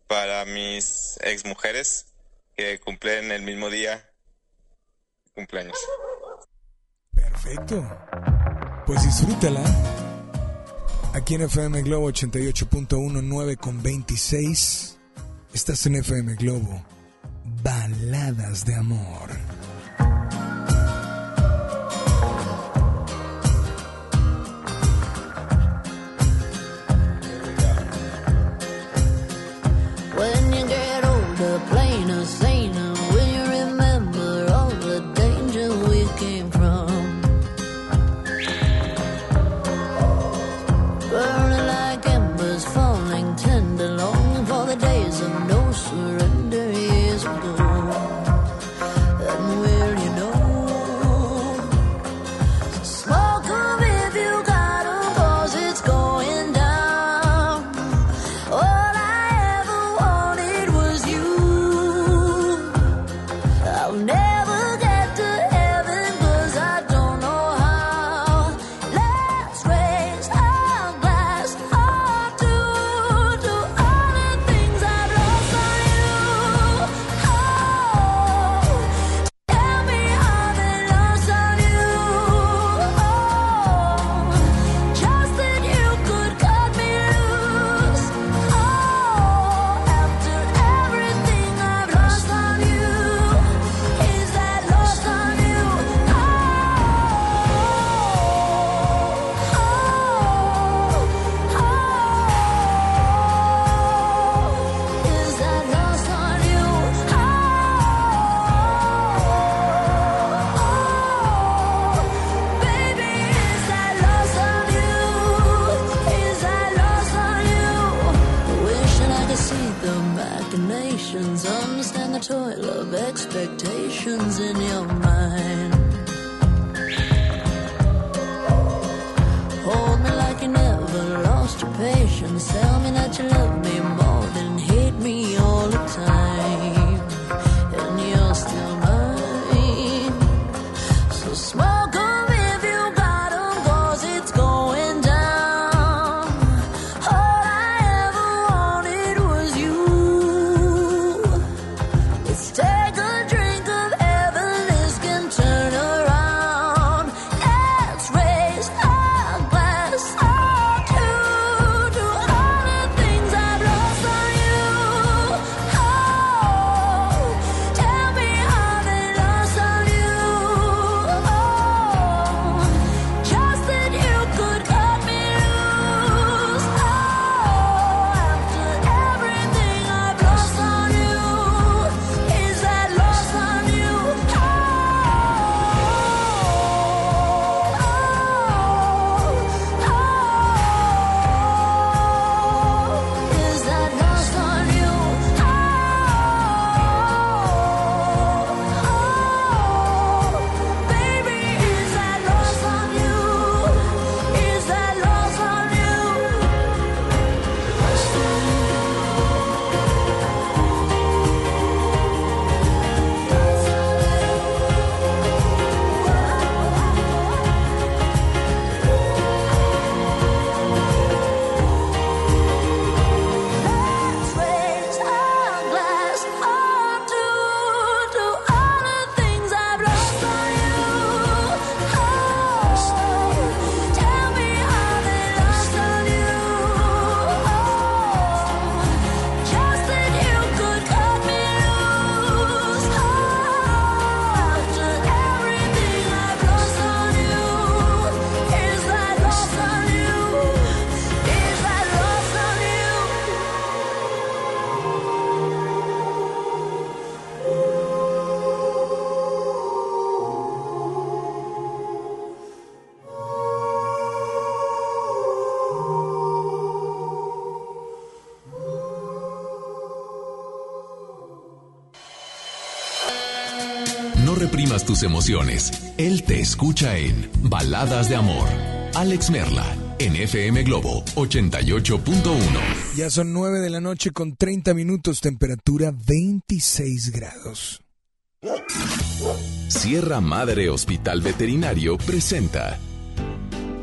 para mis ex mujeres que cumplen el mismo día cumpleaños. Perfecto. Pues disfrútala. Aquí en FM Globo 88.19 con 26. Estás en FM Globo. Baladas de amor. emociones. Él te escucha en Baladas de Amor. Alex Merla, en FM Globo 88.1. Ya son 9 de la noche con 30 minutos, temperatura 26 grados. Sierra Madre Hospital Veterinario presenta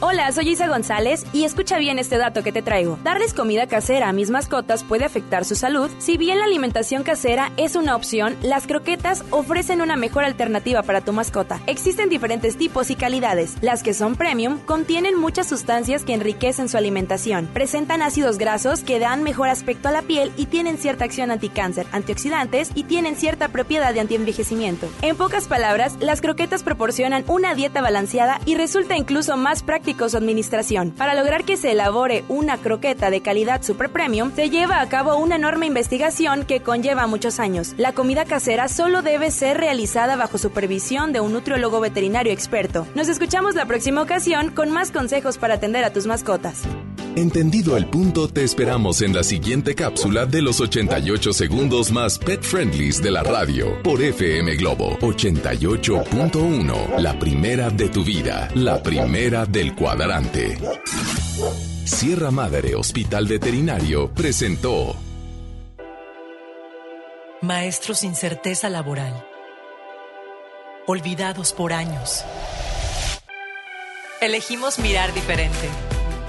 Hola, soy Isa González y escucha bien este dato que te traigo. Darles comida casera a mis mascotas puede afectar su salud. Si bien la alimentación casera es una opción, las croquetas ofrecen una mejor alternativa para tu mascota. Existen diferentes tipos y calidades. Las que son premium contienen muchas sustancias que enriquecen su alimentación. Presentan ácidos grasos que dan mejor aspecto a la piel y tienen cierta acción anticáncer, antioxidantes y tienen cierta propiedad de antienvejecimiento. En pocas palabras, las croquetas proporcionan una dieta balanceada y resulta incluso más administración. Para lograr que se elabore una croqueta de calidad super premium, se lleva a cabo una enorme investigación que conlleva muchos años. La comida casera solo debe ser realizada bajo supervisión de un nutriólogo veterinario experto. Nos escuchamos la próxima ocasión con más consejos para atender a tus mascotas. Entendido el punto, te esperamos en la siguiente cápsula de los 88 segundos más pet friendlies de la radio por FM Globo 88.1. La primera de tu vida, la primera del cuadrante. Sierra Madre Hospital Veterinario presentó Maestros sin certeza laboral. Olvidados por años. Elegimos mirar diferente.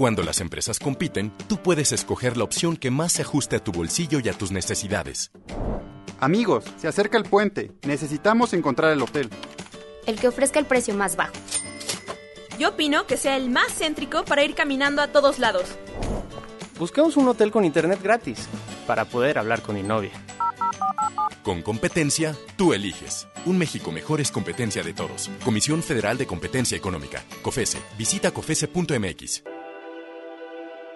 Cuando las empresas compiten, tú puedes escoger la opción que más se ajuste a tu bolsillo y a tus necesidades. Amigos, se acerca el puente. Necesitamos encontrar el hotel. El que ofrezca el precio más bajo. Yo opino que sea el más céntrico para ir caminando a todos lados. Busquemos un hotel con internet gratis para poder hablar con mi novia. Con competencia, tú eliges. Un México mejor es competencia de todos. Comisión Federal de Competencia Económica. COFESE. Visita COFESE.mx.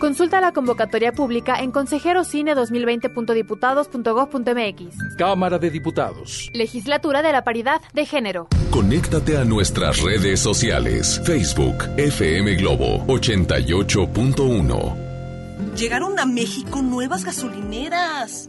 Consulta la convocatoria pública en consejerocine2020.diputados.gov.mx. Cámara de Diputados. Legislatura de la Paridad de Género. Conéctate a nuestras redes sociales. Facebook, FM Globo 88.1. Llegaron a México nuevas gasolineras.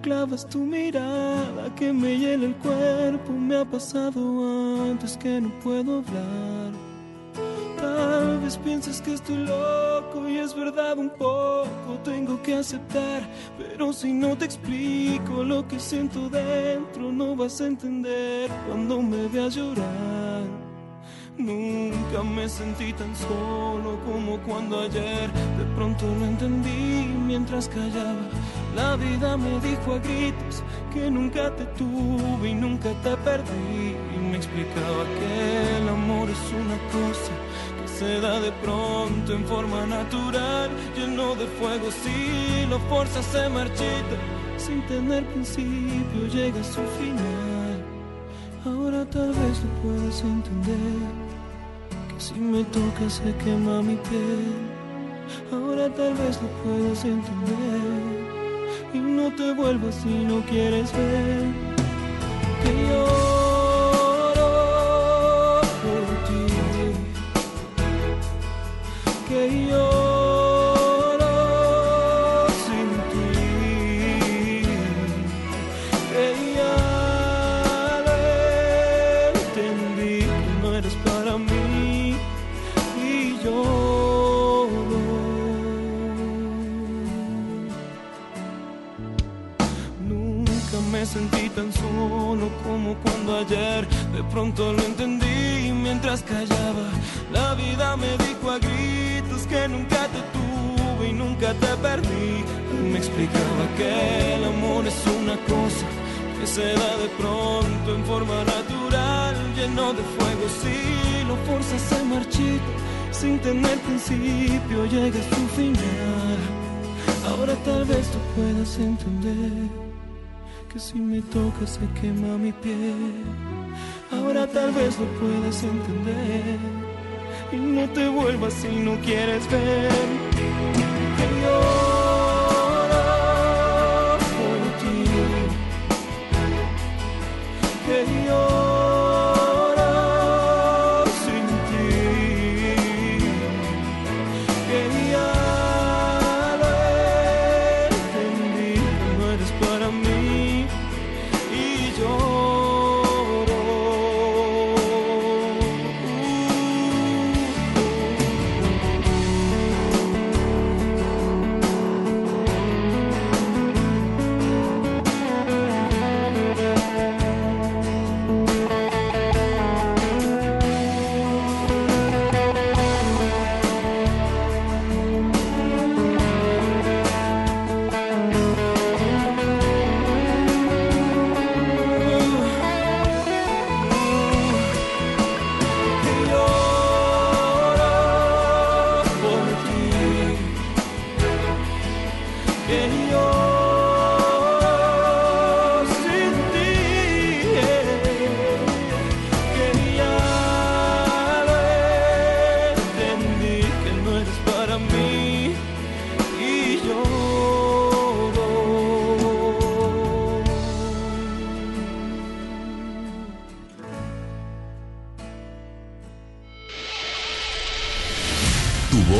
clavas tu mirada que me hiela el cuerpo. Me ha pasado antes que no puedo hablar. Tal vez pienses que estoy loco y es verdad un poco, tengo que aceptar, pero si no te explico lo que siento dentro, no vas a entender cuando me veas llorar. Nunca me sentí tan solo como cuando ayer de pronto lo entendí mientras callaba. La vida me dijo a gritos que nunca te tuve y nunca te perdí. Y me explicaba que el amor es una cosa que se da de pronto en forma natural, lleno de fuego. Si lo fuerzas se marchita, sin tener principio llega a su final. Ahora tal vez lo puedas entender. Que si me tocas se quema mi piel. Ahora tal vez lo puedas entender. Y no te vuelvas si no quieres ver. Que lloro por ti. Que lloro tan solo como cuando ayer de pronto lo entendí mientras callaba. La vida me dijo a gritos que nunca te tuve y nunca te perdí. Me explicaba que el amor es una cosa que se da de pronto en forma natural, lleno de fuego. Si lo forzas se marchita, sin tener principio llega a su final. Ahora tal vez tú puedas entender que si me tocas se quema mi piel. Ahora tal vez lo puedas entender y no te vuelvas si no quieres ver. Que lloro por ti. Que lloro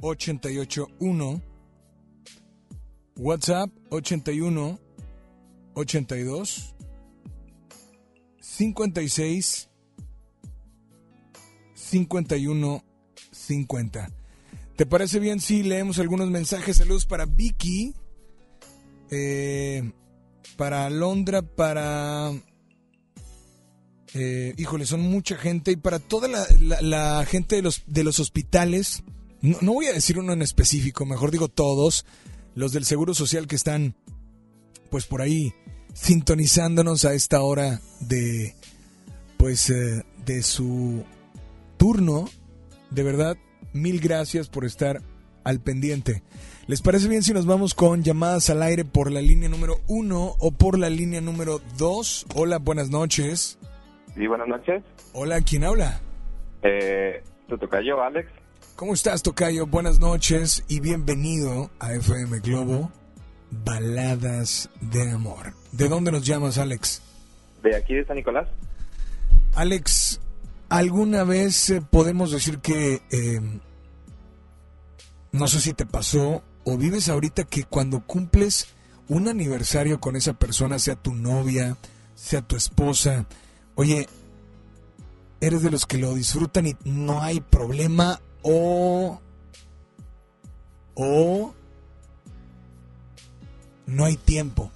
881 WhatsApp 81 82 56 51 50. ¿Te parece bien si leemos algunos mensajes? Saludos para Vicky. Eh, para Londra, para... Eh, híjole, son mucha gente y para toda la, la- la gente de los, de los hospitales, no, no voy a decir uno en específico, mejor digo todos, los del Seguro Social que están pues por ahí sintonizándonos a esta hora de pues eh, de su turno. De verdad, mil gracias por estar al pendiente. ¿Les parece bien si nos vamos con llamadas al aire por la línea número uno o por la línea número dos? Hola, buenas noches. Sí, buenas noches. Hola, ¿quién habla? Eh, tu tocayo, Alex. ¿Cómo estás, Tocayo? Buenas noches y bienvenido a FM Globo Baladas de Amor. ¿De dónde nos llamas, Alex? De aquí de San Nicolás. Alex, ¿alguna vez eh, podemos decir que, eh, no sé si te pasó o vives ahorita que cuando cumples un aniversario con esa persona, sea tu novia, sea tu esposa, oye, eres de los que lo disfrutan y no hay problema o... o... no hay tiempo.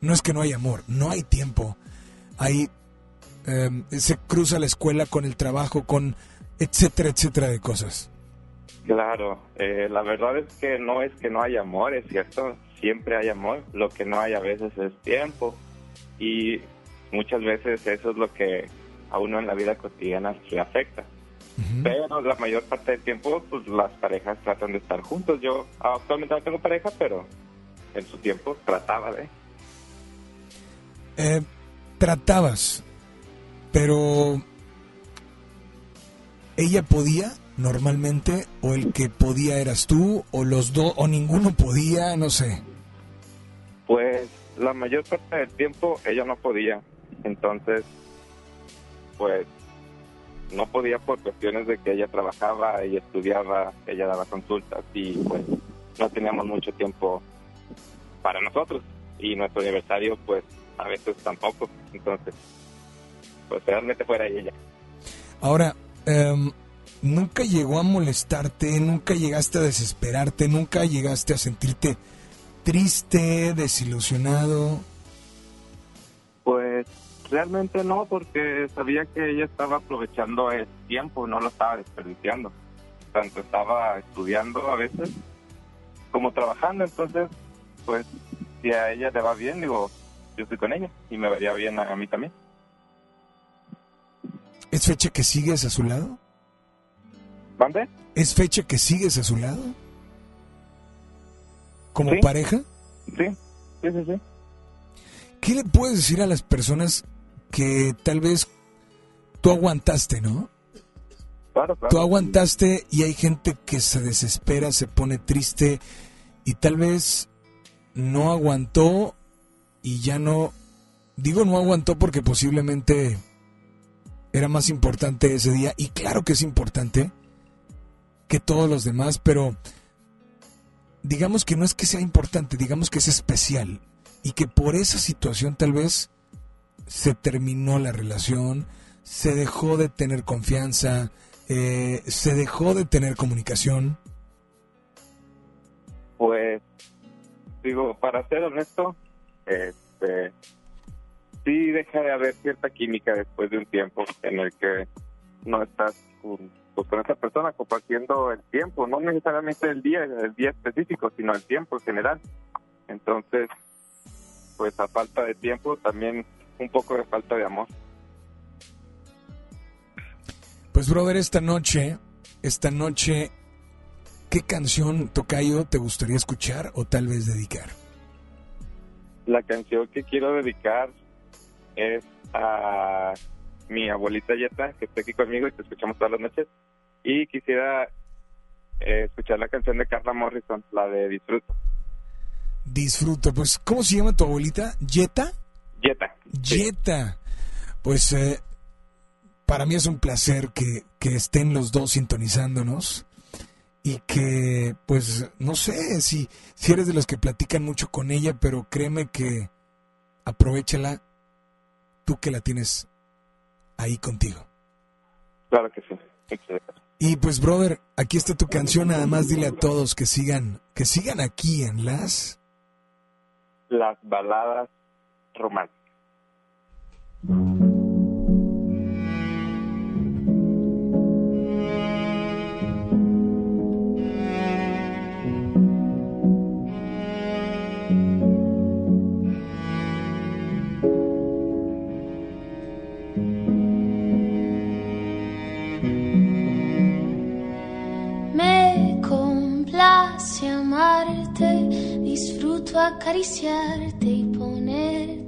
No es que no hay amor, no hay tiempo. Hay eh, se cruza la escuela con el trabajo, con etcétera, etcétera de cosas. Claro, eh, la verdad es que no es que no hay amor, es cierto, siempre hay amor, lo que no hay a veces es tiempo y muchas veces eso es lo que a uno en la vida cotidiana le afecta. Pero la mayor parte del tiempo, pues las parejas tratan de estar juntos. Yo actualmente no tengo pareja, pero en su tiempo trataba de. Eh, tratabas, pero ella podía normalmente o el que podía eras tú o los dos o ninguno podía, no sé. Pues la mayor parte del tiempo ella no podía. Entonces, pues no podía por cuestiones de que ella trabajaba, ella estudiaba, ella daba consultas y pues no teníamos mucho tiempo para nosotros. Y nuestro aniversario pues a veces tampoco. Entonces, pues realmente fuera ella. Ahora, em, nunca llegó a molestarte, nunca llegaste a desesperarte, nunca llegaste a sentirte triste, desilusionado. Realmente no, porque sabía que ella estaba aprovechando el tiempo, no lo estaba desperdiciando. Tanto estaba estudiando a veces como trabajando, entonces, pues si a ella le va bien, digo, yo estoy con ella y me vería bien a, a mí también. ¿Es fecha que sigues a su lado? ¿Mande? ¿Es fecha que sigues a su lado? ¿Como Sí. pareja? Sí, sí, sí, sí. ¿Qué le puedes decir a las personas que tal vez tú aguantaste, no? Claro, claro. Tú aguantaste y hay gente que se desespera, se pone triste y tal vez no aguantó y ya no... Digo no aguantó porque posiblemente era más importante ese día y claro que es importante que todos los demás, pero digamos que no es que sea importante, digamos que es especial y que por esa situación tal vez se terminó la relación, se dejó de tener confianza, eh, se dejó de tener comunicación. Pues, digo, para ser honesto, este, sí deja de haber cierta química después de un tiempo en el que no estás con, pues, esa persona compartiendo el tiempo, no necesariamente el día, el día específico, sino el tiempo en general. Entonces, pues a falta de tiempo también un poco de falta de amor. Pues brother, esta noche, esta noche, ¿qué canción Tocayo te gustaría escuchar o tal vez dedicar? La canción que quiero dedicar es a mi abuelita Yeta, que está aquí conmigo y te escuchamos todas las noches. Y quisiera eh, escuchar la canción de Carla Morrison, la de Disfruto. Disfruto, pues, ¿cómo se llama tu abuelita? ¿Yeta? Yeta. Yeta. Pues eh, para mí es un placer que, que estén los dos sintonizándonos y que, pues, no sé si, si eres de los que platican mucho con ella, pero créeme que aprovechala tú que la tienes ahí contigo. Claro que sí. Y pues, brother, aquí está tu canción, nada más dile a todos que sigan, que sigan aquí en las... Las baladas romántica. Me complace amarte, disfruto acariciarte y ponerte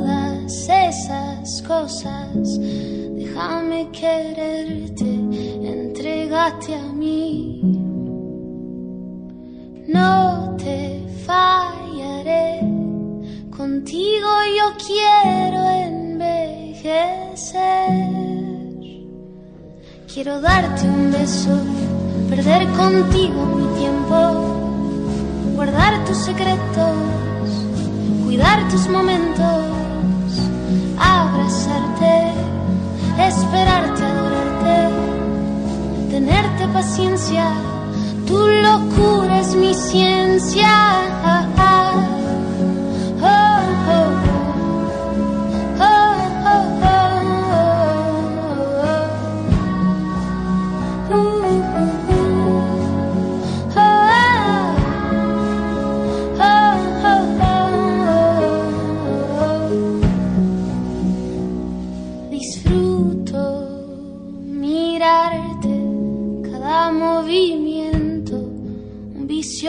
esas cosas, déjame quererte, entregate a mí. No te fallaré, contigo yo quiero envejecer. Quiero darte un beso, perder contigo mi tiempo, guardar tus secretos cuidar tus momentos, abrazarte, esperarte, adorarte, tenerte paciencia, tu locura es mi ciencia.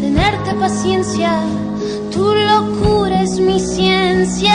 tenerte paciencia, tu locura es mi ciencia.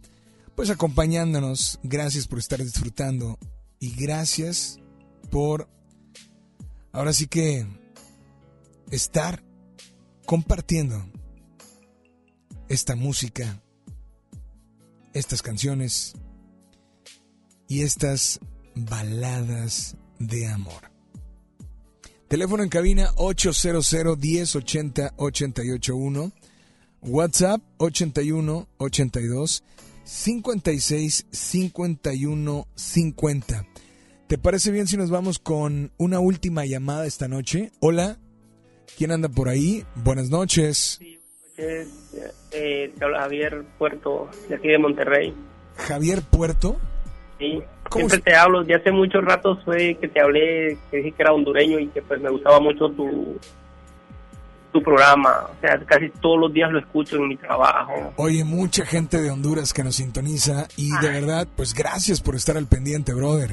pues acompañándonos. Gracias por estar disfrutando. Y gracias por, ahora sí que, estar compartiendo esta música, estas canciones y estas baladas de amor. Teléfono en cabina 800 1080 881. WhatsApp 81 82 56 51 50. ¿Te parece bien si nos vamos con una última llamada esta noche? Hola, ¿quién anda por ahí? Buenas noches. Eh, eh, te habla Javier Puerto, de aquí de Monterrey. Javier Puerto. Sí, siempre te hablo, ya hace muchos ratos fue que te hablé, que dije que era hondureño y que pues me gustaba mucho tu, tu programa. O sea, casi todos los días lo escucho en mi trabajo. Oye, mucha gente de Honduras que nos sintoniza y de verdad, pues gracias por estar al pendiente, brother.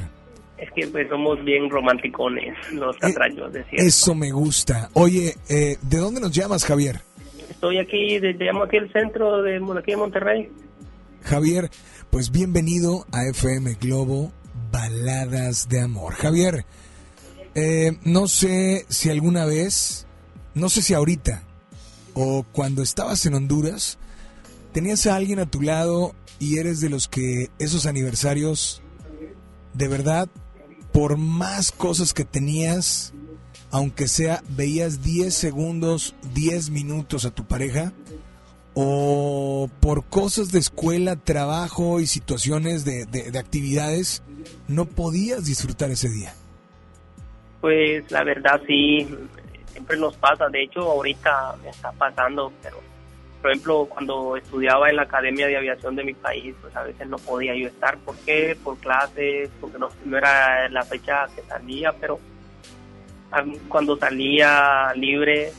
Es que pues somos bien romanticones, los catraños, de cierto. Eso me gusta. Oye, eh, ¿de dónde nos llamas, Javier? Estoy aquí, te llamo aquí el centro de, de aquí de Monterrey. Javier, pues bienvenido a FM Globo Baladas de Amor. Javier, eh, no sé si alguna vez, no sé si ahorita o cuando estabas en Honduras, tenías a alguien a tu lado y eres de los que esos aniversarios, de verdad, por más cosas que tenías, aunque sea, veías 10 segundos, 10 minutos a tu pareja, o por cosas de escuela, trabajo y situaciones de, de, de actividades, no podías disfrutar ese día. Pues la verdad sí, siempre nos pasa. De hecho, ahorita me está pasando, pero por ejemplo, cuando estudiaba en la Academia de Aviación de mi país, pues a veces no podía yo estar. ¿Por qué? Por clases, porque no, no era la fecha que salía, pero cuando salía libre,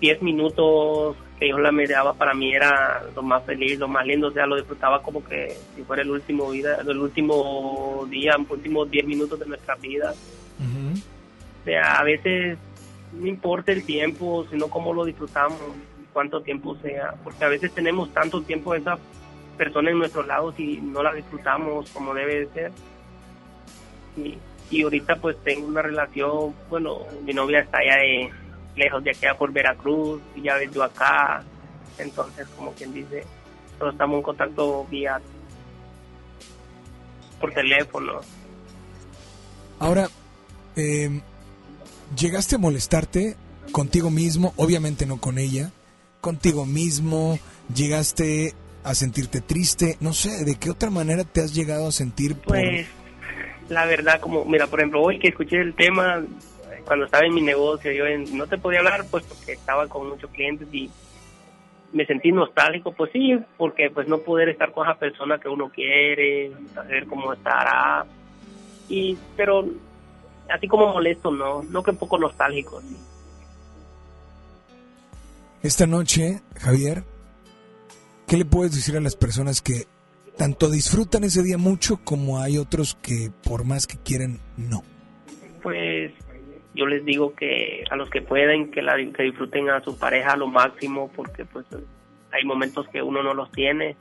10 minutos que yo la miraba para mí era lo más feliz, lo más lindo, o sea, lo disfrutaba como que si fuera el último vida, el último día, los últimos 10 minutos de nuestra vida. O sea, a veces no importa el tiempo, sino cómo lo disfrutamos, cuánto tiempo sea, porque a veces tenemos tanto tiempo esa persona en nuestros lados y no la disfrutamos como debe de ser. Y, y ahorita pues tengo una relación, bueno, mi novia está allá de, lejos de aquí por Veracruz y ya vengo acá, entonces como quien dice, todos estamos en contacto vía por teléfono. Ahora, eh, ¿llegaste a molestarte contigo mismo? Obviamente no con ella. Contigo mismo, llegaste a sentirte triste, no sé, ¿de qué otra manera te has llegado a sentir? Pues, la verdad, como, mira, por ejemplo, hoy que escuché el tema, cuando estaba en mi negocio, yo en- no te podía hablar pues porque estaba con muchos clientes y me sentí nostálgico, pues sí, porque pues no poder estar con esa persona que uno quiere, saber cómo estará, y pero así como molesto, no, no que un poco nostálgico, sí. Esta noche, Javier, ¿qué le puedes decir a las personas que tanto disfrutan ese día mucho como hay otros que por más que quieren, no? Pues yo les digo que a los que pueden, que, la, que disfruten a su pareja a lo máximo, porque pues hay momentos que uno no los tiene,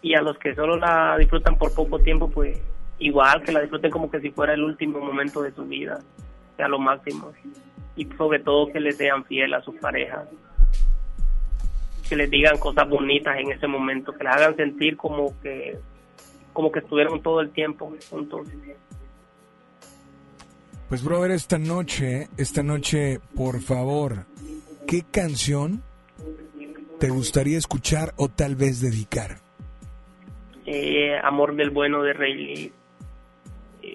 y a los que solo la disfrutan por poco tiempo, pues igual que la disfruten como que si fuera el último momento de su vida, a lo máximo, y sobre todo que les sean fiel a sus parejas, que les digan cosas bonitas en ese momento, que les hagan sentir como que como que estuvieron todo el tiempo juntos. Pues brother, esta noche, esta noche, por favor, ¿qué canción te gustaría escuchar o tal vez dedicar? Eh, Amor del Bueno de Rey.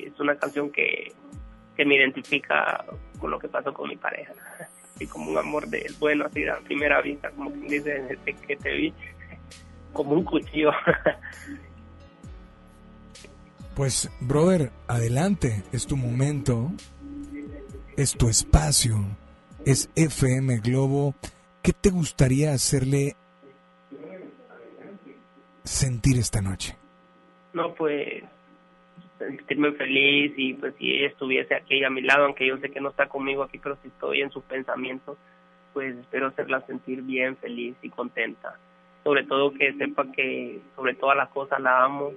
Es una canción que, que me identifica con lo que pasó con mi pareja. Así como un amor del bueno, así a primera vista, como quien dice desde que te vi, como un cuchillo. <laughs> Pues, brother, adelante, es tu momento, es tu espacio, es FM Globo. ¿Qué te gustaría hacerle sentir esta noche? no, pues sentirme feliz y pues si ella estuviese aquí a mi lado, aunque yo sé que no está conmigo aquí, pero si estoy en sus pensamientos, pues espero hacerla sentir bien, feliz y contenta. Sobre todo que sepa que sobre todas las cosas la amo,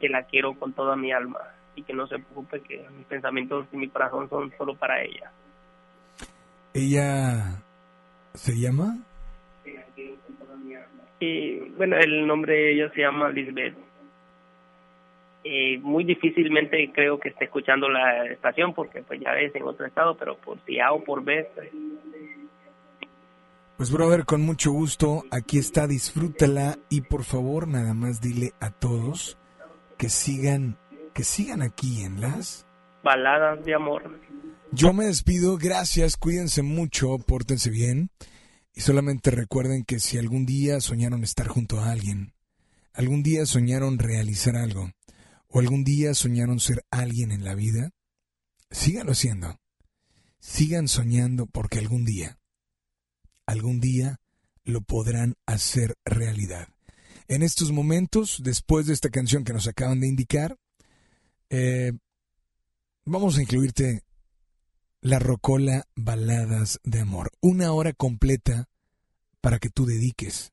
que la quiero con toda mi alma y que no se preocupe que mis pensamientos y mi corazón son solo para ella. ¿Ella se llama? Y bueno, el nombre de ella se llama Lisbeth. Eh, muy difícilmente creo que esté escuchando la estación porque pues ya es en otro estado, pero por si A o por B, pues, Pues brother, con mucho gusto, aquí está, disfrútala y por favor nada más dile a todos que sigan, que sigan aquí en las baladas de amor. Yo me despido, gracias, cuídense mucho, pórtense bien. Y solamente recuerden que si algún día soñaron estar junto a alguien, algún día soñaron realizar algo o algún día soñaron ser alguien en la vida, síganlo haciendo. Sigan soñando porque algún día algún día lo podrán hacer realidad. En estos momentos, después de esta canción que nos acaban de indicar, eh, vamos a incluirte la Rocola Baladas de Amor. Una hora completa para que tú dediques,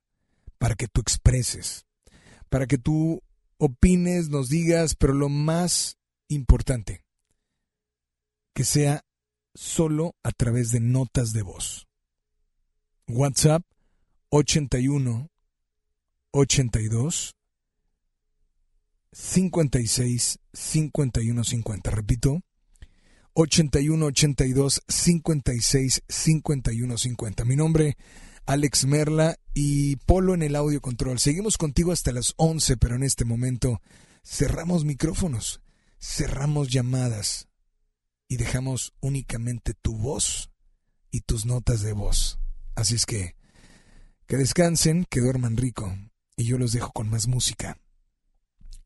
para que tú expreses, para que tú opines, nos digas, pero lo más importante, que sea solo a través de notas de voz. WhatsApp 81 82 56 51 50. Repito, 81 82 56 51 50. Mi nombre, Alex Merla y Polo en el audio control. Seguimos contigo hasta las 11, pero en este momento cerramos micrófonos, cerramos llamadas y dejamos únicamente tu voz y tus notas de voz. Así es que, que descansen, que duerman rico, y yo los dejo con más música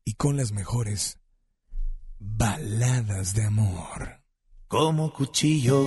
y con las mejores baladas de amor. Como cuchillo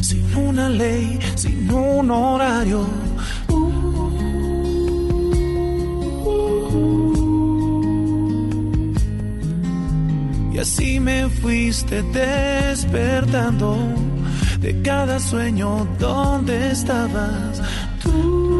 sin una ley, sin un horario. Y así me fuiste despertando de cada sueño donde estabas tú.